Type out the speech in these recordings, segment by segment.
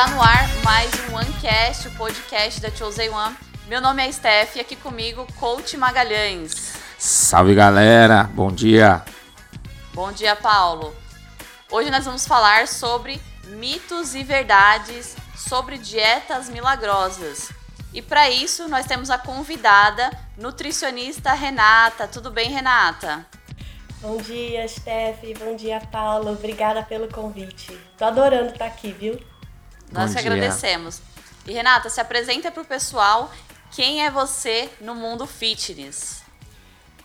Está no ar mais um OneCast, o podcast da Chosen One. Meu nome é Steph e aqui comigo, Coach Magalhães. Salve galera, bom dia. Bom dia, Paulo. Hoje nós vamos falar sobre mitos e verdades sobre dietas milagrosas. E para isso nós temos a convidada, nutricionista Renata. Tudo bem, Renata? Bom dia, Steph. Bom dia, Paulo. Obrigada pelo convite. Tô adorando estar aqui, viu? Nós que agradecemos. E Renata, se apresenta para o pessoal quem é você no mundo fitness.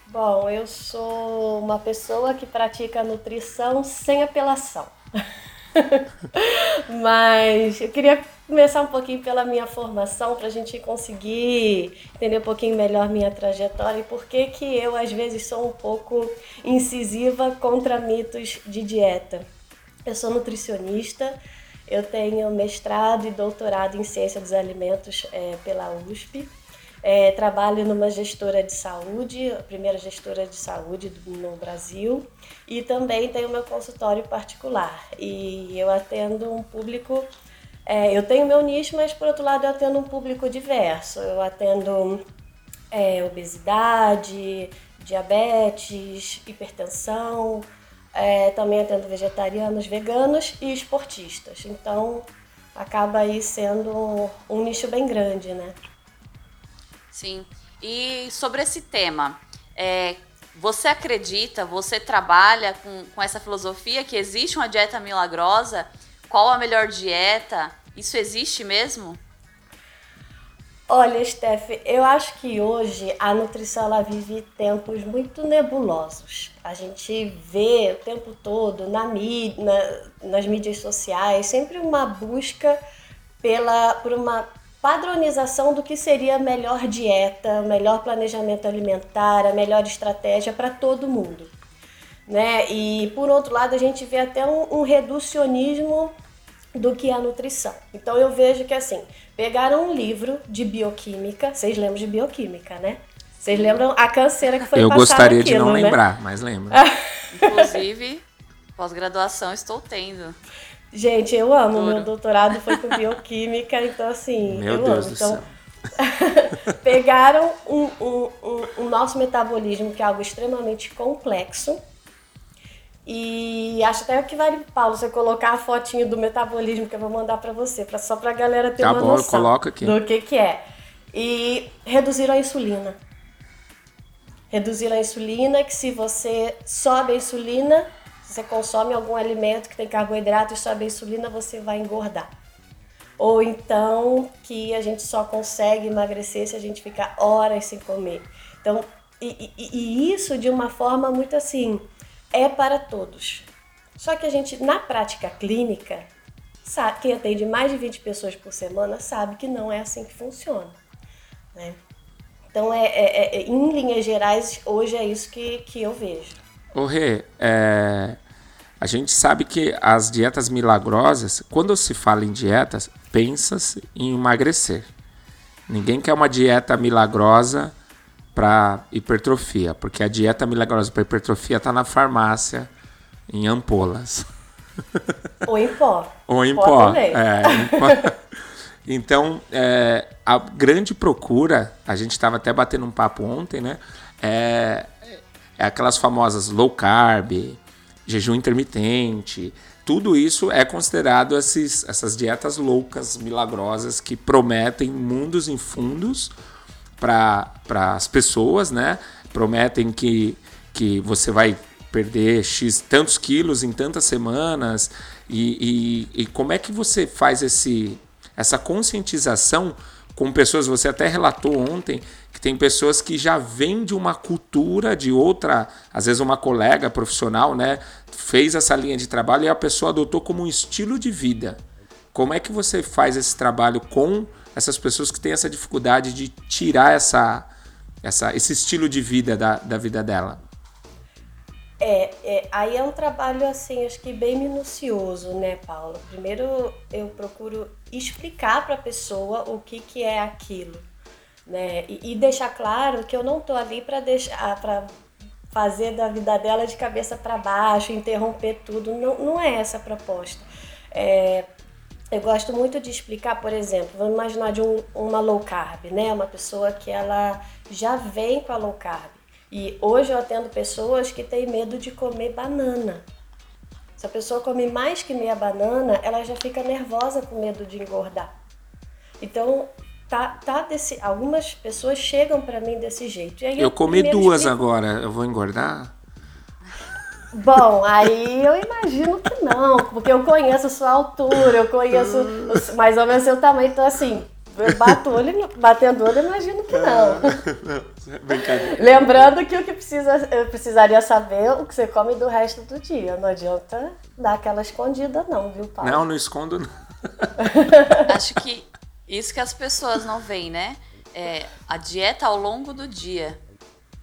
Bom, eu sou uma pessoa que pratica nutrição sem apelação. Mas eu queria começar um pouquinho pela minha formação para a gente conseguir entender um pouquinho melhor minha trajetória e por que que eu às vezes sou um pouco incisiva contra mitos de dieta. Eu sou nutricionista, eu tenho mestrado e doutorado em ciência dos alimentos é, pela USP. É, trabalho numa gestora de saúde, a primeira gestora de saúde no Brasil, e também tenho meu consultório particular. E eu atendo um público, é, eu tenho meu nicho, mas por outro lado eu atendo um público diverso. Eu atendo é, obesidade, diabetes, hipertensão, é, também atendo vegetarianos, veganos e esportistas. Então acaba aí sendo um, nicho bem grande, né? Sim. E sobre esse tema, é, você acredita, você trabalha com, com essa filosofia que existe uma dieta milagrosa? Qual a melhor dieta? Isso existe mesmo? Olha, Steph, eu acho que hoje a nutrição ela vive tempos muito nebulosos. A gente vê o tempo todo na mídia, na, nas mídias sociais sempre uma busca pela, por uma padronização do que seria a melhor dieta, o melhor planejamento alimentar, a melhor estratégia para todo mundo. Né? E por outro lado, a gente vê até um, um reducionismo do que é a nutrição. Então eu vejo que assim, pegaram um livro de bioquímica, vocês lembram de bioquímica, né? Vocês lembram a canseira que foi Eu gostaria aquilo, de não né? lembrar, mas lembro. Inclusive, pós-graduação estou tendo. Gente, eu amo. Meu doutorado foi com bioquímica, então assim, Meu eu Deus amo. do então, céu. pegaram um, um, um, um nosso metabolismo, que é algo extremamente complexo, e acho até que vale, Paulo, você colocar a fotinho do metabolismo que eu vou mandar para você, pra, só para a galera ter Tá uma bom, noção coloco aqui. do que, que é. E reduziram a insulina. Reduziram a insulina, que se você sobe a insulina, se você consome algum alimento que tem carboidrato e sobe a insulina, você vai engordar. Ou então que a gente só consegue emagrecer se a gente ficar horas sem comer. Então, e, e, e isso de uma forma muito assim, é para todos. Só que a gente, na prática clínica, sabe, quem atende mais de 20 pessoas por semana sabe que não é assim que funciona. Né? Então, é, é, é, em linhas gerais, hoje é isso que, que eu vejo. Ô Rê, é, a gente sabe que as dietas milagrosas, quando se fala em dietas, pensa-se em emagrecer. Ninguém quer uma dieta milagrosa para hipertrofia, porque a dieta milagrosa para hipertrofia está na farmácia, em ampolas. Ou em pó. Ou em Pó pó. também. É, em pó. Então, é, a grande procura, a gente estava até batendo um papo ontem, né? É, é aquelas famosas low carb, jejum intermitente. Tudo isso é considerado esses, essas dietas loucas, milagrosas, que prometem mundos em fundos para as pessoas, né? Prometem que, que você vai perder X tantos quilos em tantas semanas. E, e, e como é que você faz esse, essa conscientização com pessoas? Você até relatou ontem que tem pessoas que já vêm de uma cultura de outra, às vezes uma colega profissional, né? Fez essa linha de trabalho e a pessoa adotou como um estilo de vida. Como é que você faz esse trabalho com essas pessoas que têm essa dificuldade de tirar essa, essa, esse estilo de vida da, da vida dela? É, é, aí é um trabalho assim, acho que bem minucioso, né, Paulo? Primeiro eu procuro explicar para a pessoa o que, que é aquilo, né? E, e deixar claro que eu não tô ali para deixar para fazer da vida dela de cabeça para baixo, interromper tudo. Não, não é essa a proposta. É, eu gosto muito de explicar, por exemplo, vamos imaginar de um, uma low carb, né? Uma pessoa que ela já vem com a low carb. E hoje eu atendo pessoas que têm medo de comer banana. Se a pessoa come mais que meia banana, ela já fica nervosa com medo de engordar. Então, tá, tá desse, algumas pessoas chegam para mim desse jeito. eu, eu comi duas explico, agora, eu vou engordar? Bom, aí eu imagino que não, porque eu conheço a sua altura, eu conheço mais ou menos seu tamanho, então assim, eu bato olho, batendo olho, imagino que não. Lembrando que o que precisa, eu precisaria saber é o que você come do resto do dia. Não adianta dar aquela escondida, não, viu, Paulo? Não, não escondo, não. Acho que isso que as pessoas não veem, né? É a dieta ao longo do dia.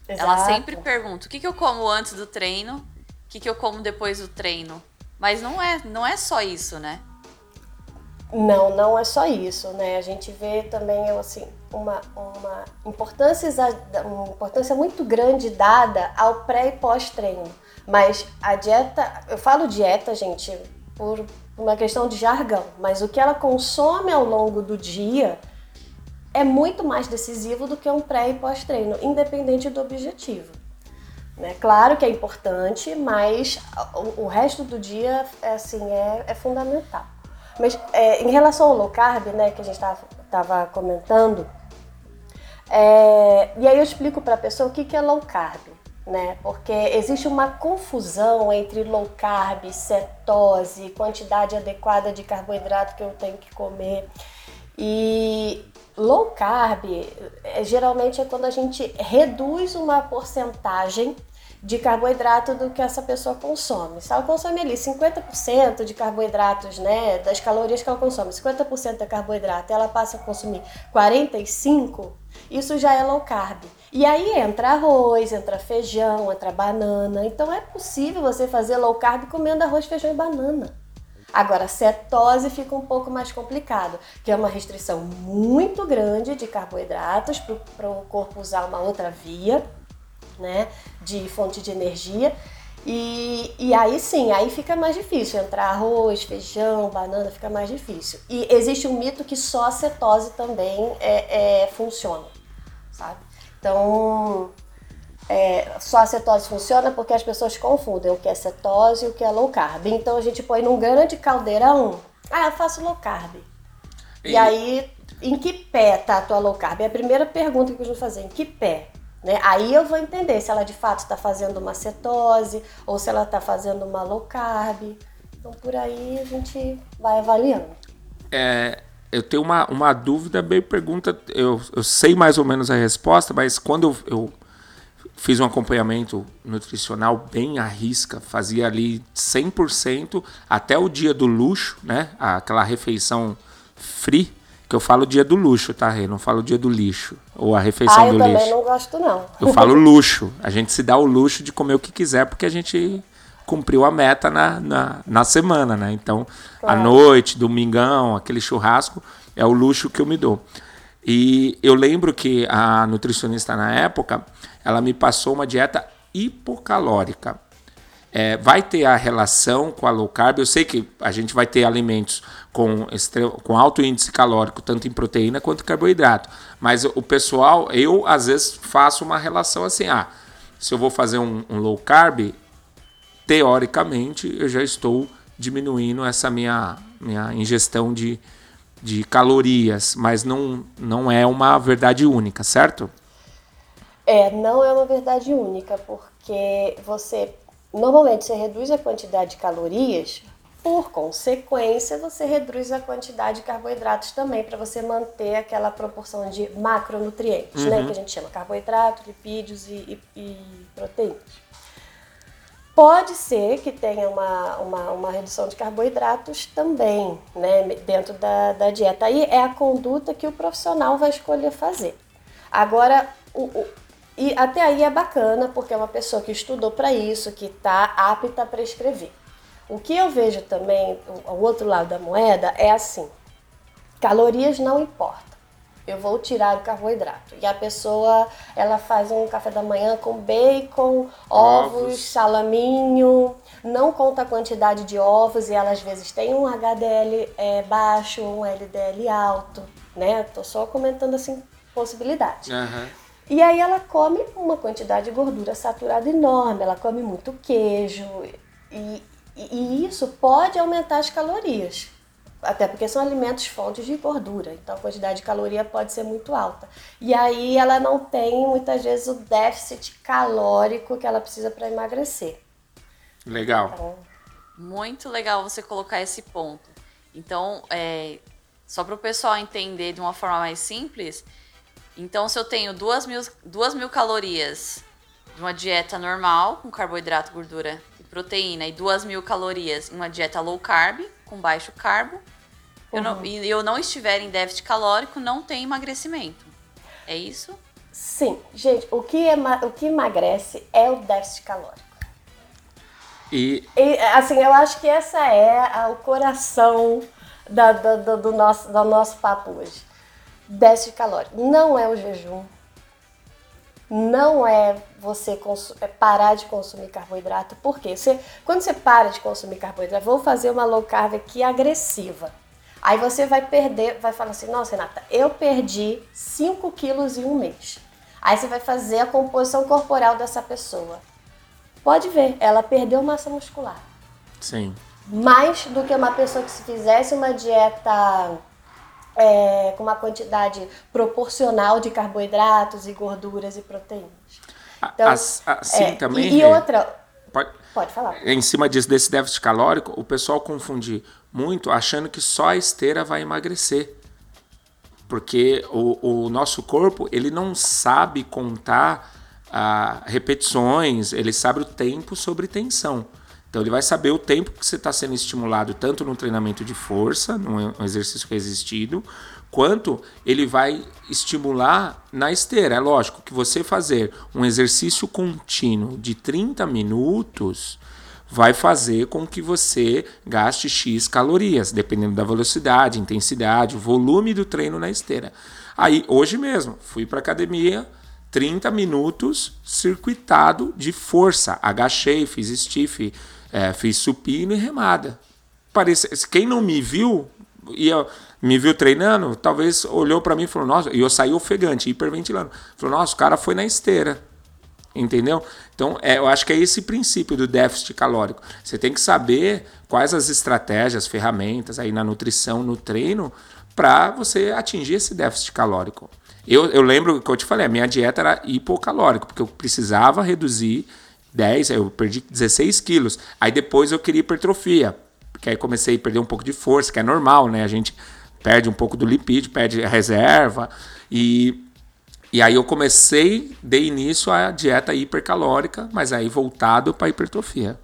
Exato. Ela sempre pergunta: o que, que eu como antes do treino? que, que eu como depois do treino. Mas não é, não é só isso, né? Não, não é só isso, né? A gente vê também assim uma, uma importância, uma importância muito grande dada ao pré e pós-treino. Mas a dieta, eu falo dieta, gente, por uma questão de jargão, mas o que ela consome ao longo do dia é muito mais decisivo do que um pré e pós-treino, independente do objetivo. Né? Claro que é importante, mas o, o resto do dia é, assim, é, é fundamental. Mas é, em relação ao low carb, né, que a gente estava comentando, é, e aí eu explico para a pessoa o que, que é low carb, né? Porque existe uma confusão entre low carb, cetose, quantidade adequada de carboidrato que eu tenho que comer. E low carb é, geralmente é quando a gente reduz uma porcentagem de carboidrato do que essa pessoa consome. Se ela consome ali 50% de carboidratos, né, das calorias que ela consome, 50% é carboidrato, ela passa a consumir 45, isso já é low carb. E aí entra arroz, entra feijão, entra banana. Então é possível você fazer low carb comendo arroz, feijão e banana. Agora, cetose fica um pouco mais complicado, que é uma restrição muito grande de carboidratos para o corpo usar uma outra via né, de fonte de energia. E, e aí sim, aí fica mais difícil entrar arroz, feijão, banana, fica mais difícil. E existe um mito que só a cetose também é, é funciona, sabe? Então, é, só a cetose funciona porque as pessoas confundem o que é cetose e o que é low carb. Então a gente põe num grande caldeirão, ah, eu faço low carb. E, e aí, em que pé tá a tua low carb? É a primeira pergunta que eu vou fazer, em que pé? Né? Aí eu vou entender se ela de fato está fazendo uma cetose ou se ela está fazendo uma low carb. Então por aí a gente vai avaliando. É, eu tenho uma, uma dúvida, bem pergunta. Eu, eu sei mais ou menos a resposta, mas quando eu, eu fiz um acompanhamento nutricional bem à risca, fazia ali 100% até o dia do luxo, né? Aquela refeição free que eu falo dia do luxo, tá, Rê? Não falo dia do lixo. Ou a refeição ah, do lixo. Eu também não gosto, não. Eu falo luxo. A gente se dá o luxo de comer o que quiser, porque a gente cumpriu a meta na, na, na semana, né? Então, claro. à noite, domingão, aquele churrasco, é o luxo que eu me dou. E eu lembro que a nutricionista na época, ela me passou uma dieta hipocalórica. É, vai ter a relação com a low carb. Eu sei que a gente vai ter alimentos com, com alto índice calórico, tanto em proteína quanto em carboidrato. Mas o pessoal, eu às vezes faço uma relação assim: ah, se eu vou fazer um, um low carb, teoricamente eu já estou diminuindo essa minha, minha ingestão de, de calorias, mas não, não é uma verdade única, certo? É, não é uma verdade única, porque você normalmente você reduz a quantidade de calorias, por consequência, você reduz a quantidade de carboidratos também para você manter aquela proporção de macronutrientes, né, uhum. né, que a gente chama carboidrato, lipídios e, e, e proteínas. Pode ser que tenha uma, uma, uma, redução de carboidratos também, né, dentro da, da dieta. Aí é a conduta que o profissional vai escolher fazer. Agora, o, o e até aí é bacana, porque é uma pessoa que estudou para isso, que está apta a prescrever. O que eu vejo também, o outro lado da moeda, é assim: calorias não importam. eu vou tirar o carboidrato. E a pessoa, ela faz um café da manhã com bacon, ovos, ovos, salaminho, não conta a quantidade de ovos e ela às vezes tem um HDL é, baixo, um LDL alto, né? Tô só comentando assim possibilidades. Uhum. E aí ela come uma quantidade de gordura saturada enorme, ela come muito queijo e, e isso pode aumentar as calorias. Até porque são alimentos fontes de gordura, então a quantidade de caloria pode ser muito alta. E aí ela não tem muitas vezes o déficit calórico que ela precisa para emagrecer. Legal. Então, muito legal você colocar esse ponto. Então, é, só para o pessoal entender de uma forma mais simples, então se eu tenho duas mil, duas mil calorias de uma dieta normal, com carboidrato, gordura e proteína, e duas mil calorias em uma dieta low carb, com baixo carbo, uhum. eu não, uhum. e eu não estiver em déficit calórico, não tem emagrecimento. É isso? Sim, gente, o que, o que emagrece é o déficit calórico. E... e assim, eu acho que essa é a, o coração da, da, do, do, nosso, do nosso papo hoje. Déficit calórico. Não é o jejum. Não é você é parar de consumir carboidrato. Por quê? Você, quando você para de consumir carboidrato, vou fazer uma low carb aqui agressiva. Aí você vai perder, vai falar assim, nossa, Renata, eu perdi 5 quilos em um mês. Aí você vai fazer a composição corporal dessa pessoa. Pode ver, ela perdeu massa muscular. Sim. Mais do que uma pessoa que se fizesse uma dieta é, com uma quantidade proporcional de carboidratos e gorduras e proteínas. Então, assim é, também. E, e outra. Pode, pode falar. Em cima disso, desse déficit calórico, o pessoal confunde muito achando que só a esteira vai emagrecer. Porque o, o nosso corpo, ele não sabe contar ah, repetições, ele sabe o tempo sobre tensão. Então ele vai saber o tempo que você está sendo estimulado, tanto no treinamento de força, no exercício resistido, quanto ele vai estimular na esteira. É lógico que você fazer um exercício contínuo de 30 minutos vai fazer com que você gaste X calorias, dependendo da velocidade, intensidade, volume do treino na esteira. Aí, hoje mesmo, fui para academia, 30 minutos circuitado de força. Agachei, fiz stiff, é, fiz supino e remada. Parece, quem não me viu, ia, me viu treinando, talvez olhou para mim e falou: Nossa, e eu saí ofegante, hiperventilando. Falou: Nossa, o cara foi na esteira. Entendeu? Então, é, eu acho que é esse princípio do déficit calórico. Você tem que saber quais as estratégias, ferramentas aí na nutrição, no treino, para você atingir esse déficit calórico. Eu, eu lembro que eu te falei, a minha dieta era hipocalórica, porque eu precisava reduzir 10, eu perdi 16 quilos. Aí depois eu queria hipertrofia, porque aí comecei a perder um pouco de força, que é normal, né? A gente perde um pouco do lipídio, perde a reserva. E, e aí eu comecei, dei início à dieta hipercalórica, mas aí voltado para hipertrofia.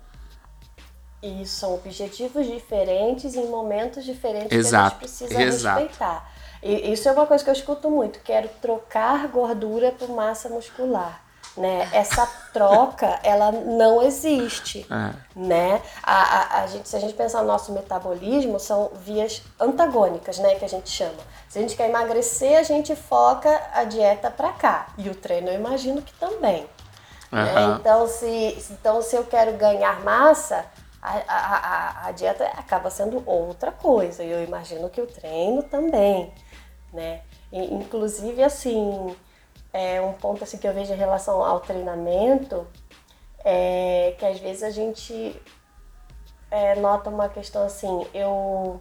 E são objetivos diferentes em momentos diferentes exato, que a gente precisa exato. respeitar. E isso é uma coisa que eu escuto muito. Quero trocar gordura por massa muscular né? Essa troca, ela não existe, é. né? A, a, a, gente, se a gente pensar no nosso metabolismo, são vias antagônicas, né? Que a gente chama. Se a gente quer emagrecer, a gente foca a dieta para cá. E o treino, eu imagino que também. Uhum. Né? Então, se, então, se eu quero ganhar massa, a, a, a, a dieta acaba sendo outra coisa. E eu imagino que o treino também, né? E, inclusive, assim é, um ponto assim que eu vejo em relação ao treinamento é que às vezes a gente é, nota uma questão assim, eu,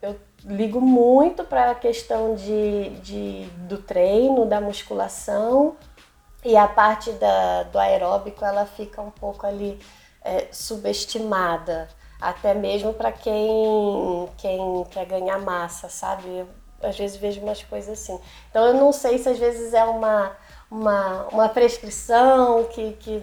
eu ligo muito para a questão de, de, do treino, da musculação e a parte da, do aeróbico ela fica um pouco ali é, subestimada, até mesmo para quem, quem quer ganhar massa, sabe? Às vezes vejo umas coisas assim. Então eu não sei se às vezes é uma, uma, uma prescrição que, que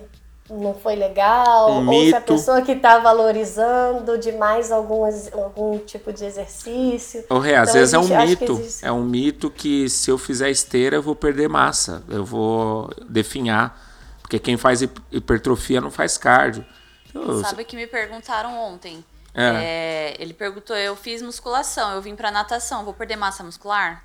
não foi legal, um ou mito. se a pessoa que está valorizando demais algum, algum tipo de exercício. O Ré, às então, vezes existe, é um mito. É um mito que se eu fizer esteira eu vou perder massa, eu vou definhar. Porque quem faz hipertrofia não faz cardio. Então, Sabe que me perguntaram ontem é. É, ele perguntou: eu fiz musculação, eu vim pra natação, vou perder massa muscular?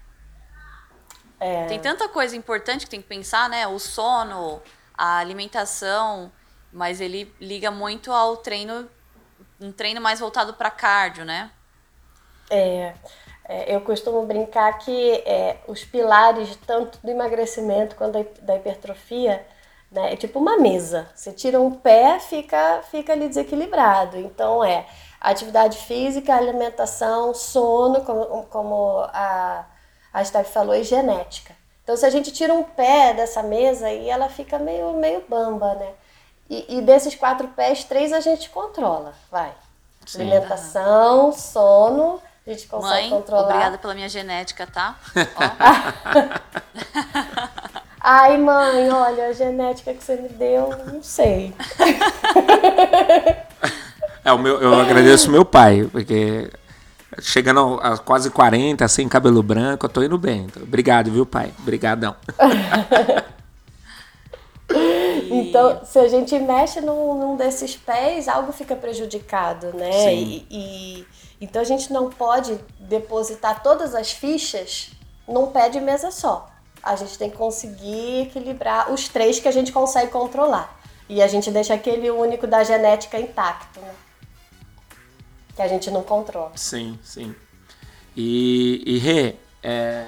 É. Tem tanta coisa importante que tem que pensar, né? O sono, a alimentação, mas ele liga muito ao treino, um treino mais voltado para cardio, né? É, é, eu costumo brincar que é, os pilares, tanto do emagrecimento quanto da, da hipertrofia, né, é tipo uma mesa. Você tira um pé, fica, fica ali desequilibrado. Então é atividade física, alimentação, sono, como, como a, a Steph falou, e genética. Então se a gente tira um pé dessa mesa, aí ela fica meio, meio bamba, né? E, e desses quatro pés, três a gente controla, vai. Sim. Alimentação, sono, a gente consegue Mãe, controlar. obrigada pela minha genética, tá? Ai, mãe, olha, a genética que você me deu, não sei. É, o meu, eu agradeço meu pai, porque chegando a quase 40, sem cabelo branco, eu tô indo bem. Obrigado, viu, pai? Obrigadão. Então, se a gente mexe num, num desses pés, algo fica prejudicado, né? Sim. E, e- então a gente não pode depositar todas as fichas num pé de mesa só. A gente tem que conseguir equilibrar os três que a gente consegue controlar. E a gente deixa aquele único da genética intacto, né? Que a gente não controla. Sim, sim. E, e Rê, é,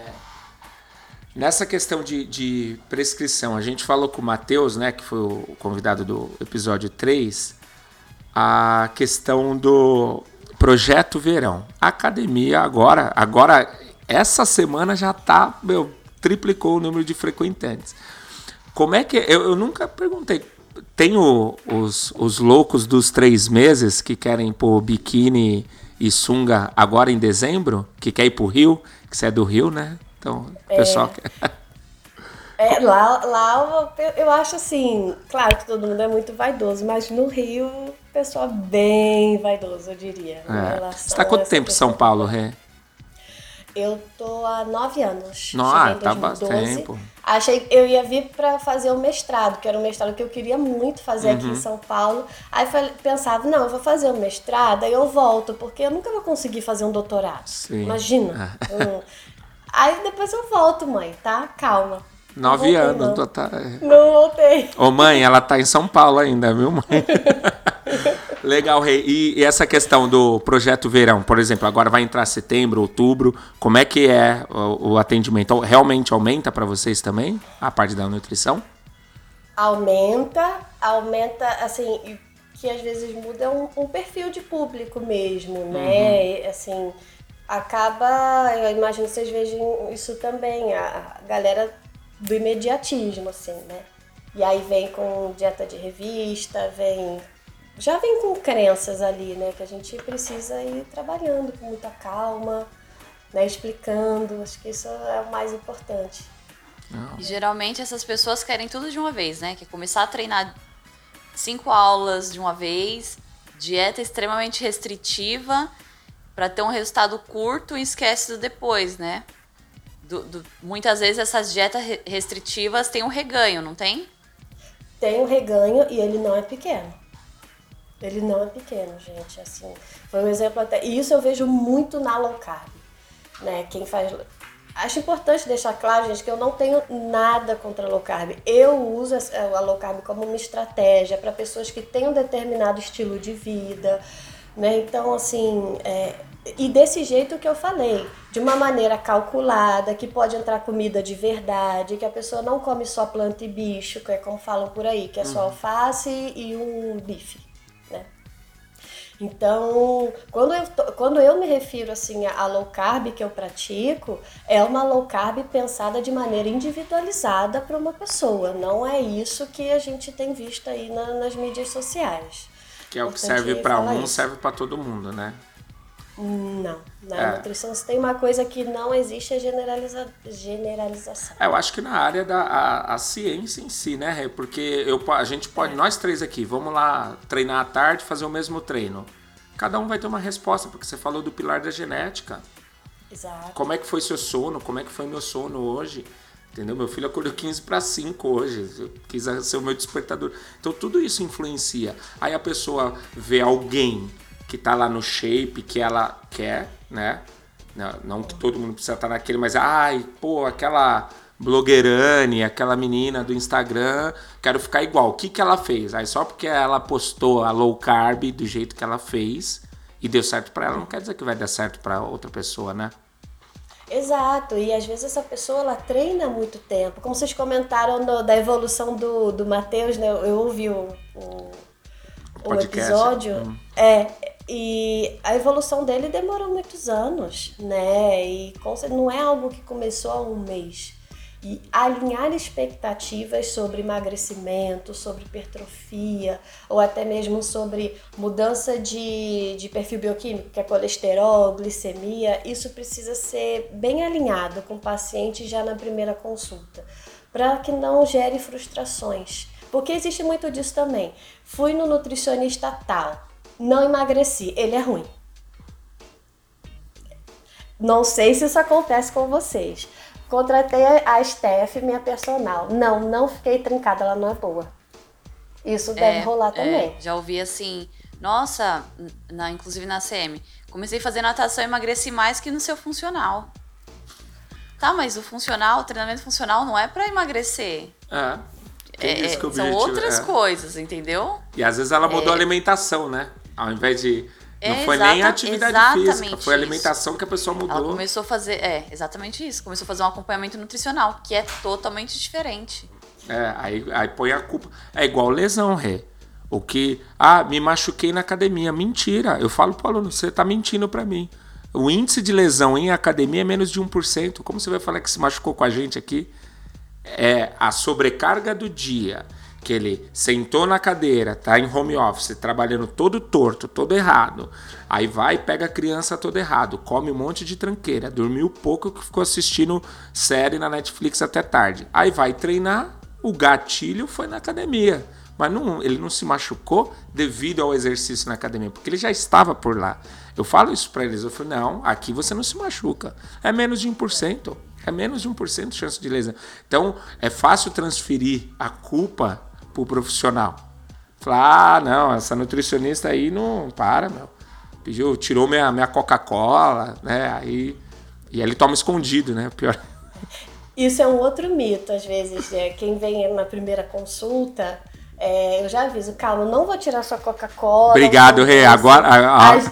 nessa questão de, de prescrição, a gente falou com o Matheus, né, que foi o convidado do episódio 3, a questão do projeto verão. A academia agora, agora essa semana já tá, meu, triplicou o número de frequentantes. Como é que eu, eu nunca perguntei. Tem o- os, os loucos dos três meses que querem pôr biquíni e sunga agora em dezembro, que quer ir pro Rio, que você é do Rio, né? Então, o pessoal quer. É, lá, lá eu, eu acho assim, claro que todo mundo é muito vaidoso, mas no Rio, o pessoal é bem vaidoso, eu diria. É. Você tá quanto tempo em. São Paulo, Rê? Eu tô há nove anos. Em tá 2012. bastante tempo. Achei que eu ia vir para fazer o mestrado, que era um mestrado que eu queria muito fazer aqui Uhum. em São Paulo. Aí falei- pensava, não, eu vou fazer o mestrado, aí eu volto, porque eu nunca vou conseguir fazer um doutorado. Sim. Imagina. Hum. Aí depois eu volto, mãe, tá? Calma. Nove voltei, anos. Não. tá- não voltei. Ô mãe, ela tá em São Paulo ainda, viu, mãe? Legal, Rei. E, e essa questão do projeto verão, por exemplo, agora vai entrar setembro, outubro. Como é que é o, o atendimento? Realmente aumenta para vocês também a parte da nutrição? aumenta, aumenta, assim, que às vezes muda um, um perfil de público mesmo, né? E, Assim, acaba, eu imagino que vocês vejam isso também, a, a galera do imediatismo, assim, né? E aí vem com dieta de revista, vem. Já vem com crenças ali, né? Que a gente precisa ir trabalhando com muita calma, né? Explicando. Acho que isso é o mais importante. E geralmente essas pessoas querem tudo de uma vez, né? Quer começar a treinar cinco aulas de uma vez, dieta extremamente restritiva, pra ter um resultado curto e esquece do depois, né? Do- do- muitas vezes essas dietas re- restritivas têm um reganho, não tem? tem um reganho e ele não é pequeno. Ele não é pequeno, gente. Assim, foi um exemplo até. E isso eu vejo muito na low carb. Né? Quem faz. Acho importante deixar claro, gente, que eu não tenho nada contra a low carb. Eu uso a low carb como uma estratégia para pessoas que têm um determinado estilo de vida. Né? Então, assim, é, e desse jeito que eu falei, de uma maneira calculada, que pode entrar comida de verdade, que a pessoa não come só planta e bicho, que é como falam por aí, que é só alface e um bife? Então, quando eu, quando eu me refiro assim a low carb que eu pratico, é uma low carb pensada de maneira individualizada para uma pessoa. Não é isso que a gente tem visto aí na- nas mídias sociais. Que é o que serve para um, isso. serve para todo mundo, né? Não, na É. nutrição se tem uma coisa que não existe é generaliza, generalização. É, eu acho que na área da a, a ciência em si, né? Porque eu, a gente pode, nós três aqui, vamos lá treinar à tarde, fazer o mesmo treino. Cada um vai ter uma resposta, porque você falou do pilar da genética. Exato. Como é que foi seu sono? Como é que foi meu sono hoje? Entendeu? Meu filho acordou 15 para 5 hoje. Eu quis ser o meu despertador. Então tudo isso influencia. Aí a pessoa vê alguém que tá lá no shape que ela quer, né? Não, não que todo mundo precisa estar naquele, mas ai, pô, aquela blogueirane, aquela menina do Instagram, quero ficar igual. O que, que ela fez? Aí só porque ela postou a low carb do jeito que ela fez e deu certo para ela, não quer dizer que vai dar certo para outra pessoa, né? Exato, e às vezes essa pessoa ela treina muito tempo. Como vocês comentaram no, da evolução do, do Matheus, né? Eu ouvi o, o, o episódio. Hum. É, e a evolução dele demorou muitos anos, né? E não é algo que começou há um mês e alinhar expectativas sobre emagrecimento, sobre hipertrofia ou até mesmo sobre mudança de, de perfil bioquímico, que é colesterol, glicemia, isso precisa ser bem alinhado com o paciente já na primeira consulta, para que não gere frustrações. Porque existe muito disso também. Fui no nutricionista tal, não emagreci, ele é ruim. Não sei se isso acontece com vocês. Contratei a Steph, minha personal. Não, não fiquei trincada, ela não é boa. Isso deve é, rolar é, também. É, já ouvi assim, nossa, na, inclusive na CM, comecei a fazer natação e emagreci mais que no seu funcional. Tá, mas o funcional, o treinamento funcional não é para emagrecer. É. É, são outras é. coisas, entendeu? E às vezes ela mudou a é. alimentação, né? Ao invés de não foi nem a atividade física, foi a alimentação isso. que a pessoa mudou. Ela começou a fazer, é, exatamente isso. Começou a fazer um acompanhamento nutricional, que é totalmente diferente. É, aí, aí põe a culpa. É igual lesão, Rê. O que, ah, me machuquei na academia. Mentira. Eu falo pro aluno, você tá mentindo para mim. O índice de lesão em academia é menos de 1%. Como você vai falar que se machucou com a gente aqui? É a sobrecarga do dia que ele sentou na cadeira, tá em home office, trabalhando todo torto, todo errado. Aí vai, pega a criança todo errado, come um monte de tranqueira, dormiu pouco que ficou assistindo série na Netflix até tarde. Aí vai treinar, o gatilho foi na academia. Mas não, ele não se machucou devido ao exercício na academia, porque ele já estava por lá. Eu falo isso para eles, eu falo, não, aqui você não se machuca. É menos de 1%. É menos de 1% de chance de lesão. Então, é fácil transferir a culpa pro profissional. Falar, ah, não, essa nutricionista aí não para, meu. Pediu, tirou minha, minha Coca-Cola, né? Aí. E ele toma escondido, né? Pior. Isso é um outro mito, às vezes. É, quem vem na primeira consulta, é, eu já aviso, calma, não vou tirar sua Coca-Cola. Obrigado, Rê. Agora. As...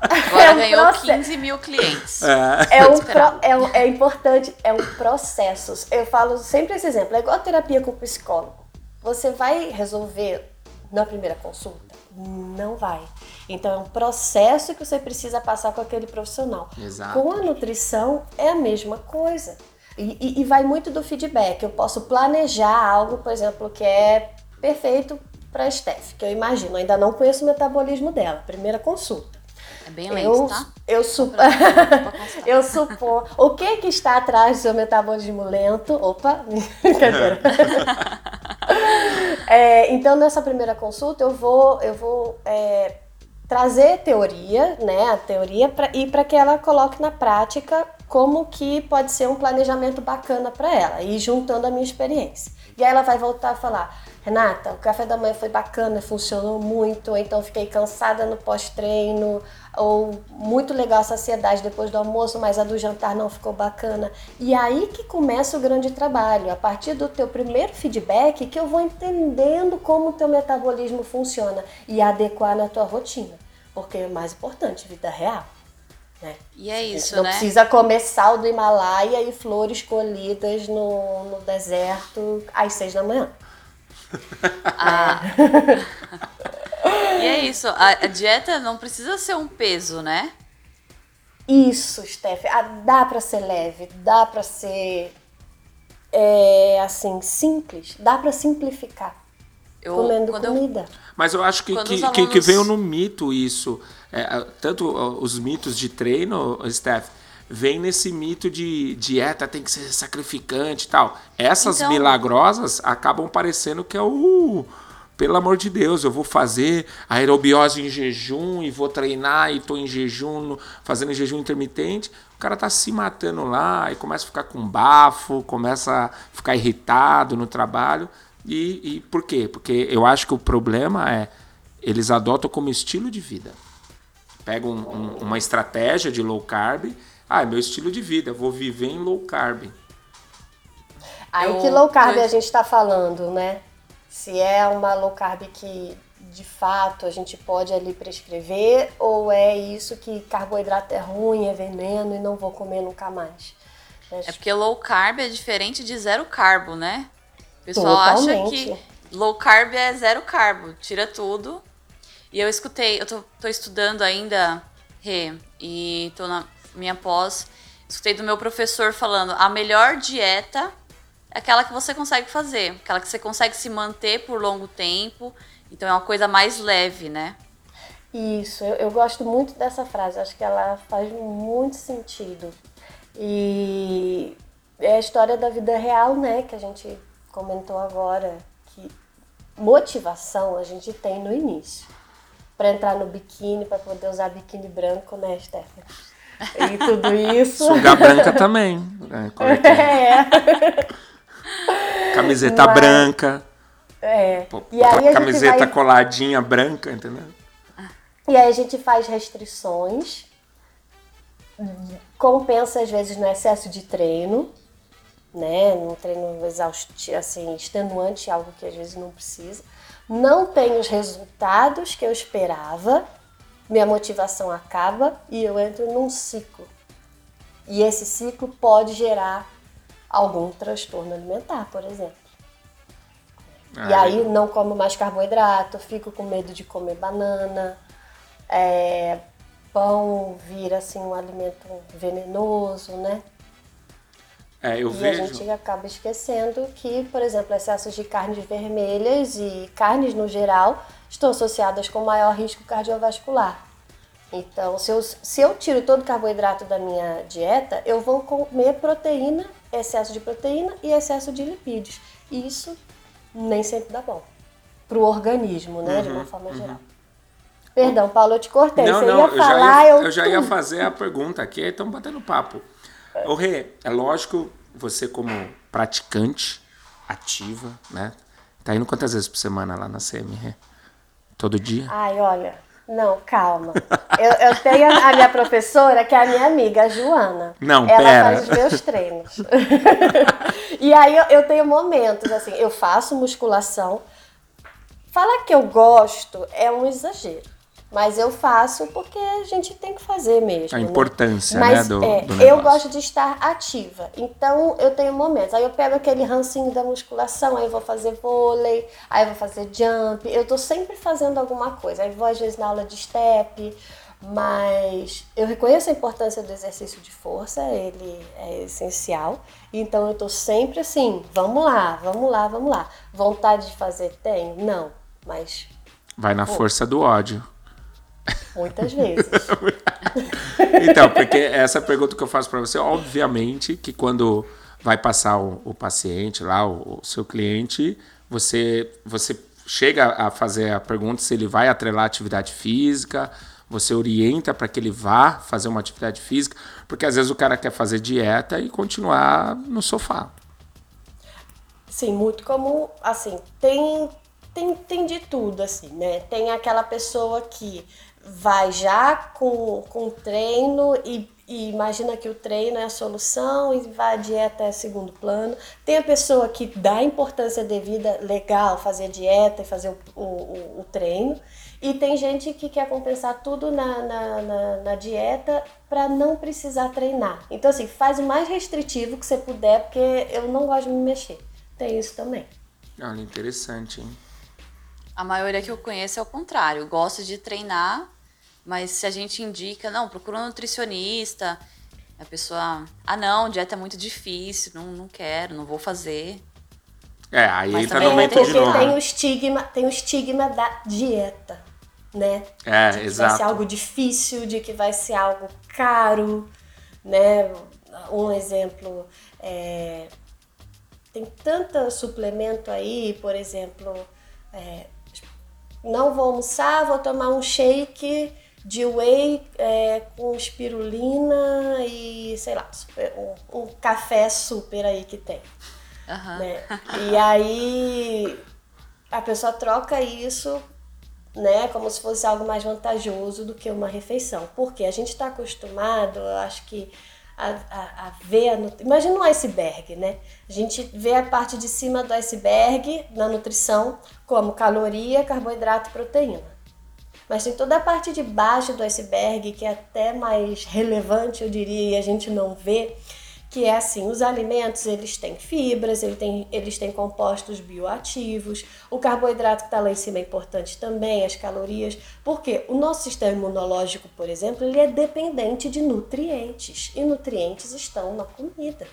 Agora é um ganhou processo. 15 mil clientes. É, é, um pro, é, é importante, é um processo. Eu falo sempre esse exemplo, é igual a terapia com o psicólogo. Você vai resolver na primeira consulta? Não vai. Então é um processo que você precisa passar com aquele profissional. Exato. Com a nutrição é a mesma coisa. E, e, e vai muito do feedback. Eu posso planejar algo, por exemplo, que é perfeito para a Steph, que eu imagino. Ainda não conheço o metabolismo dela. Primeira consulta. É bem lento, eu, tá? Eu, supo... eu suponho. O que que está atrás do seu metabolismo lento? Opa, brincadeira. é, então, nessa primeira consulta, eu vou, eu vou é, trazer teoria, né? A teoria, pra, e para que ela coloque na prática como que pode ser um planejamento bacana para ela, e juntando a minha experiência. E aí ela vai voltar a falar: Renata, o café da manhã foi bacana, funcionou muito, então fiquei cansada no pós-treino, ou muito legal a saciedade depois do almoço, mas a do jantar não ficou bacana. E aí que começa o grande trabalho, a partir do teu primeiro feedback que eu vou entendendo como o teu metabolismo funciona e adequar na tua rotina, porque é o mais importante, vida real. Né? E é isso, não né? precisa comer sal do Himalaia e flores colhidas no, no deserto às seis da manhã. Ah. e é isso, a, a, dieta não precisa ser um peso, né? Isso, Steph. Ah, dá para ser leve, dá para ser é, assim simples, dá para simplificar. Eu, comendo comida. Eu, mas eu acho que, que, alunos... que, que, veio no mito isso. É, tanto os mitos de treino, Steph, vem nesse mito de dieta tem que ser sacrificante e tal. Essas então... milagrosas acabam parecendo que é o. Pelo amor de Deus, eu vou fazer aerobiose em jejum e vou treinar e tô em jejum, fazendo jejum intermitente. O cara tá se matando lá e começa a ficar com bafo, começa a ficar irritado no trabalho. E, e por quê? Porque eu acho que o problema é eles adotam como estilo de vida. Pegam um, um, uma estratégia de low carb ah, é meu estilo de vida, vou viver em low carb. Aí Eu que low carb a gente está falando, né? Se é uma low carb que de fato a gente pode ali prescrever ou é isso que carboidrato é ruim, é veneno e não vou comer nunca mais. É porque low carb é diferente de zero carbo, né? O pessoal acha Totalmente. que low carb é zero carbo, tira tudo. E eu escutei, eu tô, tô estudando ainda, Rê, e tô na minha pós, escutei do meu professor falando, a melhor dieta é aquela que você consegue fazer, aquela que você consegue se manter por longo tempo, então é uma coisa mais leve, né? Isso, eu, eu gosto muito dessa frase, acho que ela faz muito sentido. E é a história da vida real, né, que a gente comentou agora, que motivação a gente tem no início. Para entrar no biquíni, para poder usar biquíni branco, né, Stephanie? E tudo isso. Sunga branca também. né? É é? É, Camiseta Mas- branca. é. pô, E aí camiseta vai coladinha branca, entendeu? E aí a gente faz restrições, compensa às vezes no excesso de treino, né? Num treino exaustivo, assim, extenuante, algo que às vezes não precisa. Não tem os resultados que eu esperava, minha motivação acaba e eu entro num ciclo. E esse ciclo pode gerar algum transtorno alimentar, por exemplo. E Ah, aí não como mais carboidrato, fico com medo de comer banana, é, pão vira assim um alimento venenoso, né? É, eu e vejo. a gente acaba esquecendo que, por exemplo, excessos de carnes vermelhas e carnes no geral estão associadas com maior risco cardiovascular. Então, se eu, se eu tiro todo o carboidrato da minha dieta, eu vou comer proteína, excesso de proteína e excesso de lipídios. E isso nem sempre dá bom para o organismo, né, de uma forma geral. Perdão, Paulo, eu te cortei. Uhum, Não, Você não, ia eu já falar, ia, eu, eu já ia fazer a pergunta aqui, estamos batendo papo. Ô Rê, é lógico, você como praticante ativa, né? Tá indo quantas vezes por semana lá na CM, Rê? Todo dia? Ai, olha, não, calma. Eu, eu tenho a minha professora, que é a minha amiga, a Joana. Não, Ela pera. faz os meus treinos. e aí eu, eu tenho momentos, assim, eu faço musculação. Falar que eu gosto é um exagero. Mas eu faço porque a gente tem que fazer mesmo. A né? importância, Mas, né, do, é, do eu gosto de estar ativa. Então eu tenho momentos. Aí eu pego aquele rancinho da musculação, aí eu vou fazer vôlei, aí eu vou fazer jump. Eu tô sempre fazendo alguma coisa. Aí vou às vezes na aula de step, mas eu reconheço a importância do exercício de força, ele é essencial. Então eu tô sempre assim, vamos lá, vamos lá, vamos lá. Vontade de fazer tenho? Não, mas Vai na força do ódio. Muitas vezes. Então, porque essa pergunta que eu faço para você, obviamente que quando vai passar o, o paciente lá, o, o seu cliente, você, você chega a fazer a pergunta se ele vai atrelar atividade física, você orienta para que ele vá fazer uma atividade física, porque às vezes o cara quer fazer dieta e continuar no sofá. Sim, muito como, assim, tem, tem, tem de tudo, assim, né? Tem aquela pessoa que vai já com, com treino e, e imagina que o treino é a solução e vai a dieta é segundo plano. Tem a pessoa que dá importância devida, legal, fazer dieta e fazer o, o, o- treino. E tem gente que quer compensar tudo na, na, na, na dieta para não precisar treinar. Então, assim, faz o mais restritivo que você puder, porque eu não gosto de me mexer. Tem isso também. Olha, interessante, hein? A maioria que eu conheço é o contrário. Gosta de treinar, mas se a gente indica, não, procura um nutricionista, a pessoa, ah não, dieta é muito difícil, não, não quero, não vou fazer. É, aí Mas entra também no vai ter de porque novo. tem o estigma, tem o estigma da dieta, né? É, de que vai exato. ser algo difícil, de que vai ser algo caro, né? Um exemplo, é, tem tanto suplemento aí, por exemplo, é, não vou almoçar, vou tomar um shake de whey é, com espirulina e, sei lá, um, um café super aí que tem Aham. né? E aí a pessoa troca isso, né, como se fosse algo mais vantajoso do que uma refeição. Porque a gente está acostumado, eu acho que a, a, a ver a Imagina um iceberg, né? A gente vê a parte de cima do iceberg na nutrição como caloria, carboidrato e proteína. Mas tem toda a parte de baixo do iceberg que é até mais relevante, eu diria, e a gente não vê, que é assim, os alimentos eles têm fibras, eles têm, eles têm compostos bioativos, o carboidrato que está lá em cima é importante também, as calorias, porque o nosso sistema imunológico, por exemplo, ele é dependente de nutrientes, e nutrientes estão na comida.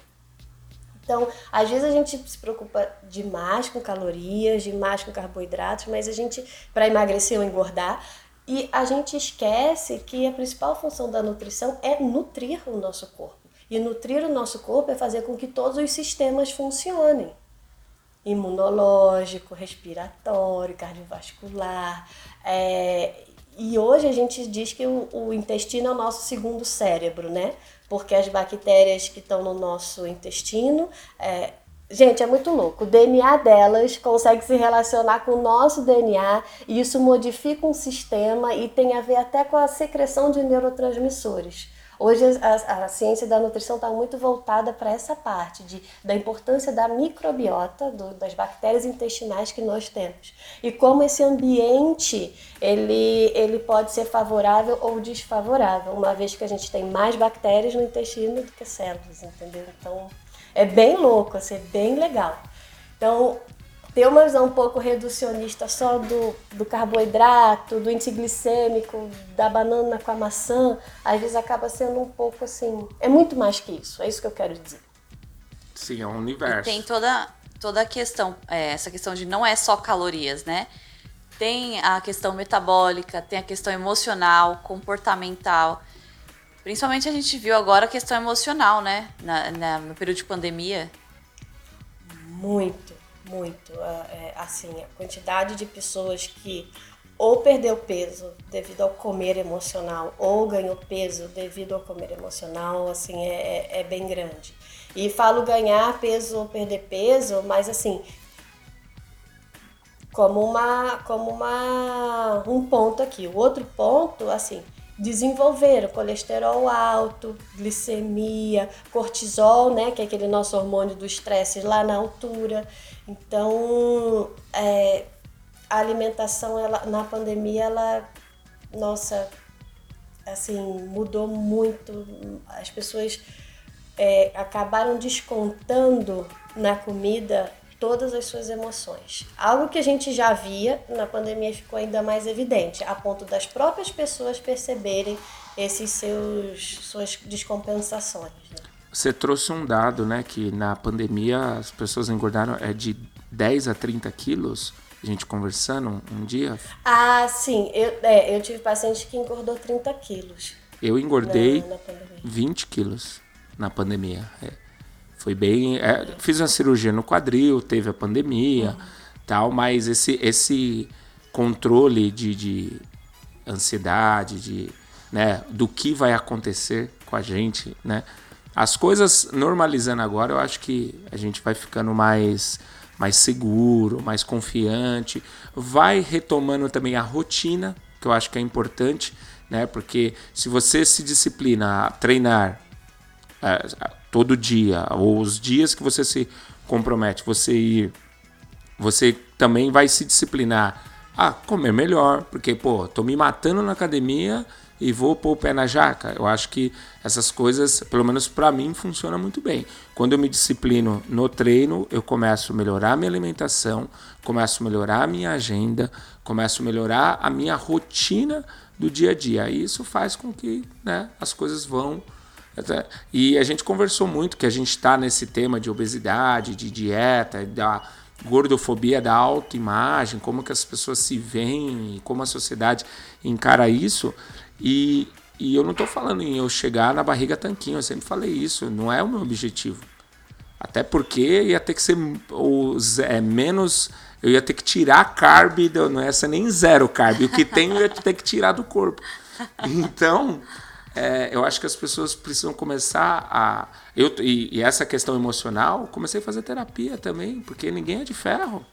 Então, às vezes a gente se preocupa demais com calorias, demais com carboidratos, mas a gente, para emagrecer ou engordar, e a gente esquece que a principal função da nutrição é nutrir o nosso corpo. E nutrir o nosso corpo é fazer com que todos os sistemas funcionem. Imunológico, respiratório, cardiovascular. É... E hoje a gente diz que o, o intestino é o nosso segundo cérebro, né? Porque as bactérias que estão no nosso intestino é, Gente, é muito louco. O DNA delas consegue se relacionar com o nosso DNA e isso modifica um sistema e tem a ver até com a secreção de neurotransmissores. Hoje a, a ciência da nutrição está muito voltada para essa parte de, da importância da microbiota, do, das bactérias intestinais que nós temos. E como esse ambiente ele, ele pode ser favorável ou desfavorável, uma vez que a gente tem mais bactérias no intestino do que células, entendeu? Então é bem louco, assim, é bem legal. Então, ter uma visão um pouco reducionista só do, do carboidrato, do índice glicêmico, da banana com a maçã, às vezes acaba sendo um pouco assim. É muito mais que isso, é isso que eu quero dizer. Sim, é um universo. E tem toda, toda a questão, é, essa questão de não é só calorias, né? Tem a questão metabólica, tem a questão emocional, comportamental. Principalmente a gente viu agora a questão emocional, né? Na, na no período de pandemia. Muito muito. É, assim, a quantidade de pessoas que ou perdeu peso devido ao comer emocional ou ganhou peso devido ao comer emocional, assim, é, é, é bem grande. E falo ganhar peso ou perder peso, mas assim, como uma como uma um ponto aqui. O outro ponto, assim, desenvolveram colesterol alto, glicemia, cortisol, né, que é aquele nosso hormônio do estresse lá na altura. Então, é, a alimentação ela, na pandemia, ela, nossa, assim, mudou muito. As pessoas é, acabaram descontando na comida todas as suas emoções. Algo que a gente já via na pandemia ficou ainda mais evidente, a ponto das próprias pessoas perceberem esses seus suas descompensações. Você trouxe um dado, né, que na pandemia as pessoas engordaram é de 10 a 30 quilos. A gente conversando um dia. Ah, sim. Eu, é, eu tive paciente que engordou 30 quilos. Eu engordei na, na 20 quilos na pandemia. É. Foi bem. É, fiz uma cirurgia no quadril, teve a pandemia, uhum. tal, mas esse, esse controle de, de ansiedade, de, né, do que vai acontecer com a gente, né? As coisas normalizando agora, eu acho que a gente vai ficando mais mais seguro, mais confiante, vai retomando também a rotina, que eu acho que é importante, né? Porque se você se disciplina a treinar é, todo dia, ou os dias que você se compromete, você ir, você também vai se disciplinar a comer melhor, porque, pô, tô me matando na academia e vou pôr o pé na jaca. Eu acho que essas coisas, pelo menos para mim, funcionam muito bem. Quando eu me disciplino no treino, eu começo a melhorar minha alimentação, começo a melhorar a minha agenda, começo a melhorar a minha rotina do dia a dia. E isso faz com que né, as coisas vão e a gente conversou muito que a gente está nesse tema de obesidade, de dieta, da gordofobia da autoimagem, como que as pessoas se veem, como a sociedade encara isso. E, e eu não estou falando em eu chegar na barriga tanquinho, eu sempre falei isso, não é o meu objetivo. Até porque ia ter que ser os, é, menos. Eu ia ter que tirar carb, não ia ser nem zero carb. O que tem eu ia ter que tirar do corpo. Então, é, eu acho que as pessoas precisam começar a. Eu, e, e, essa questão emocional, comecei a fazer terapia também, porque ninguém é de ferro,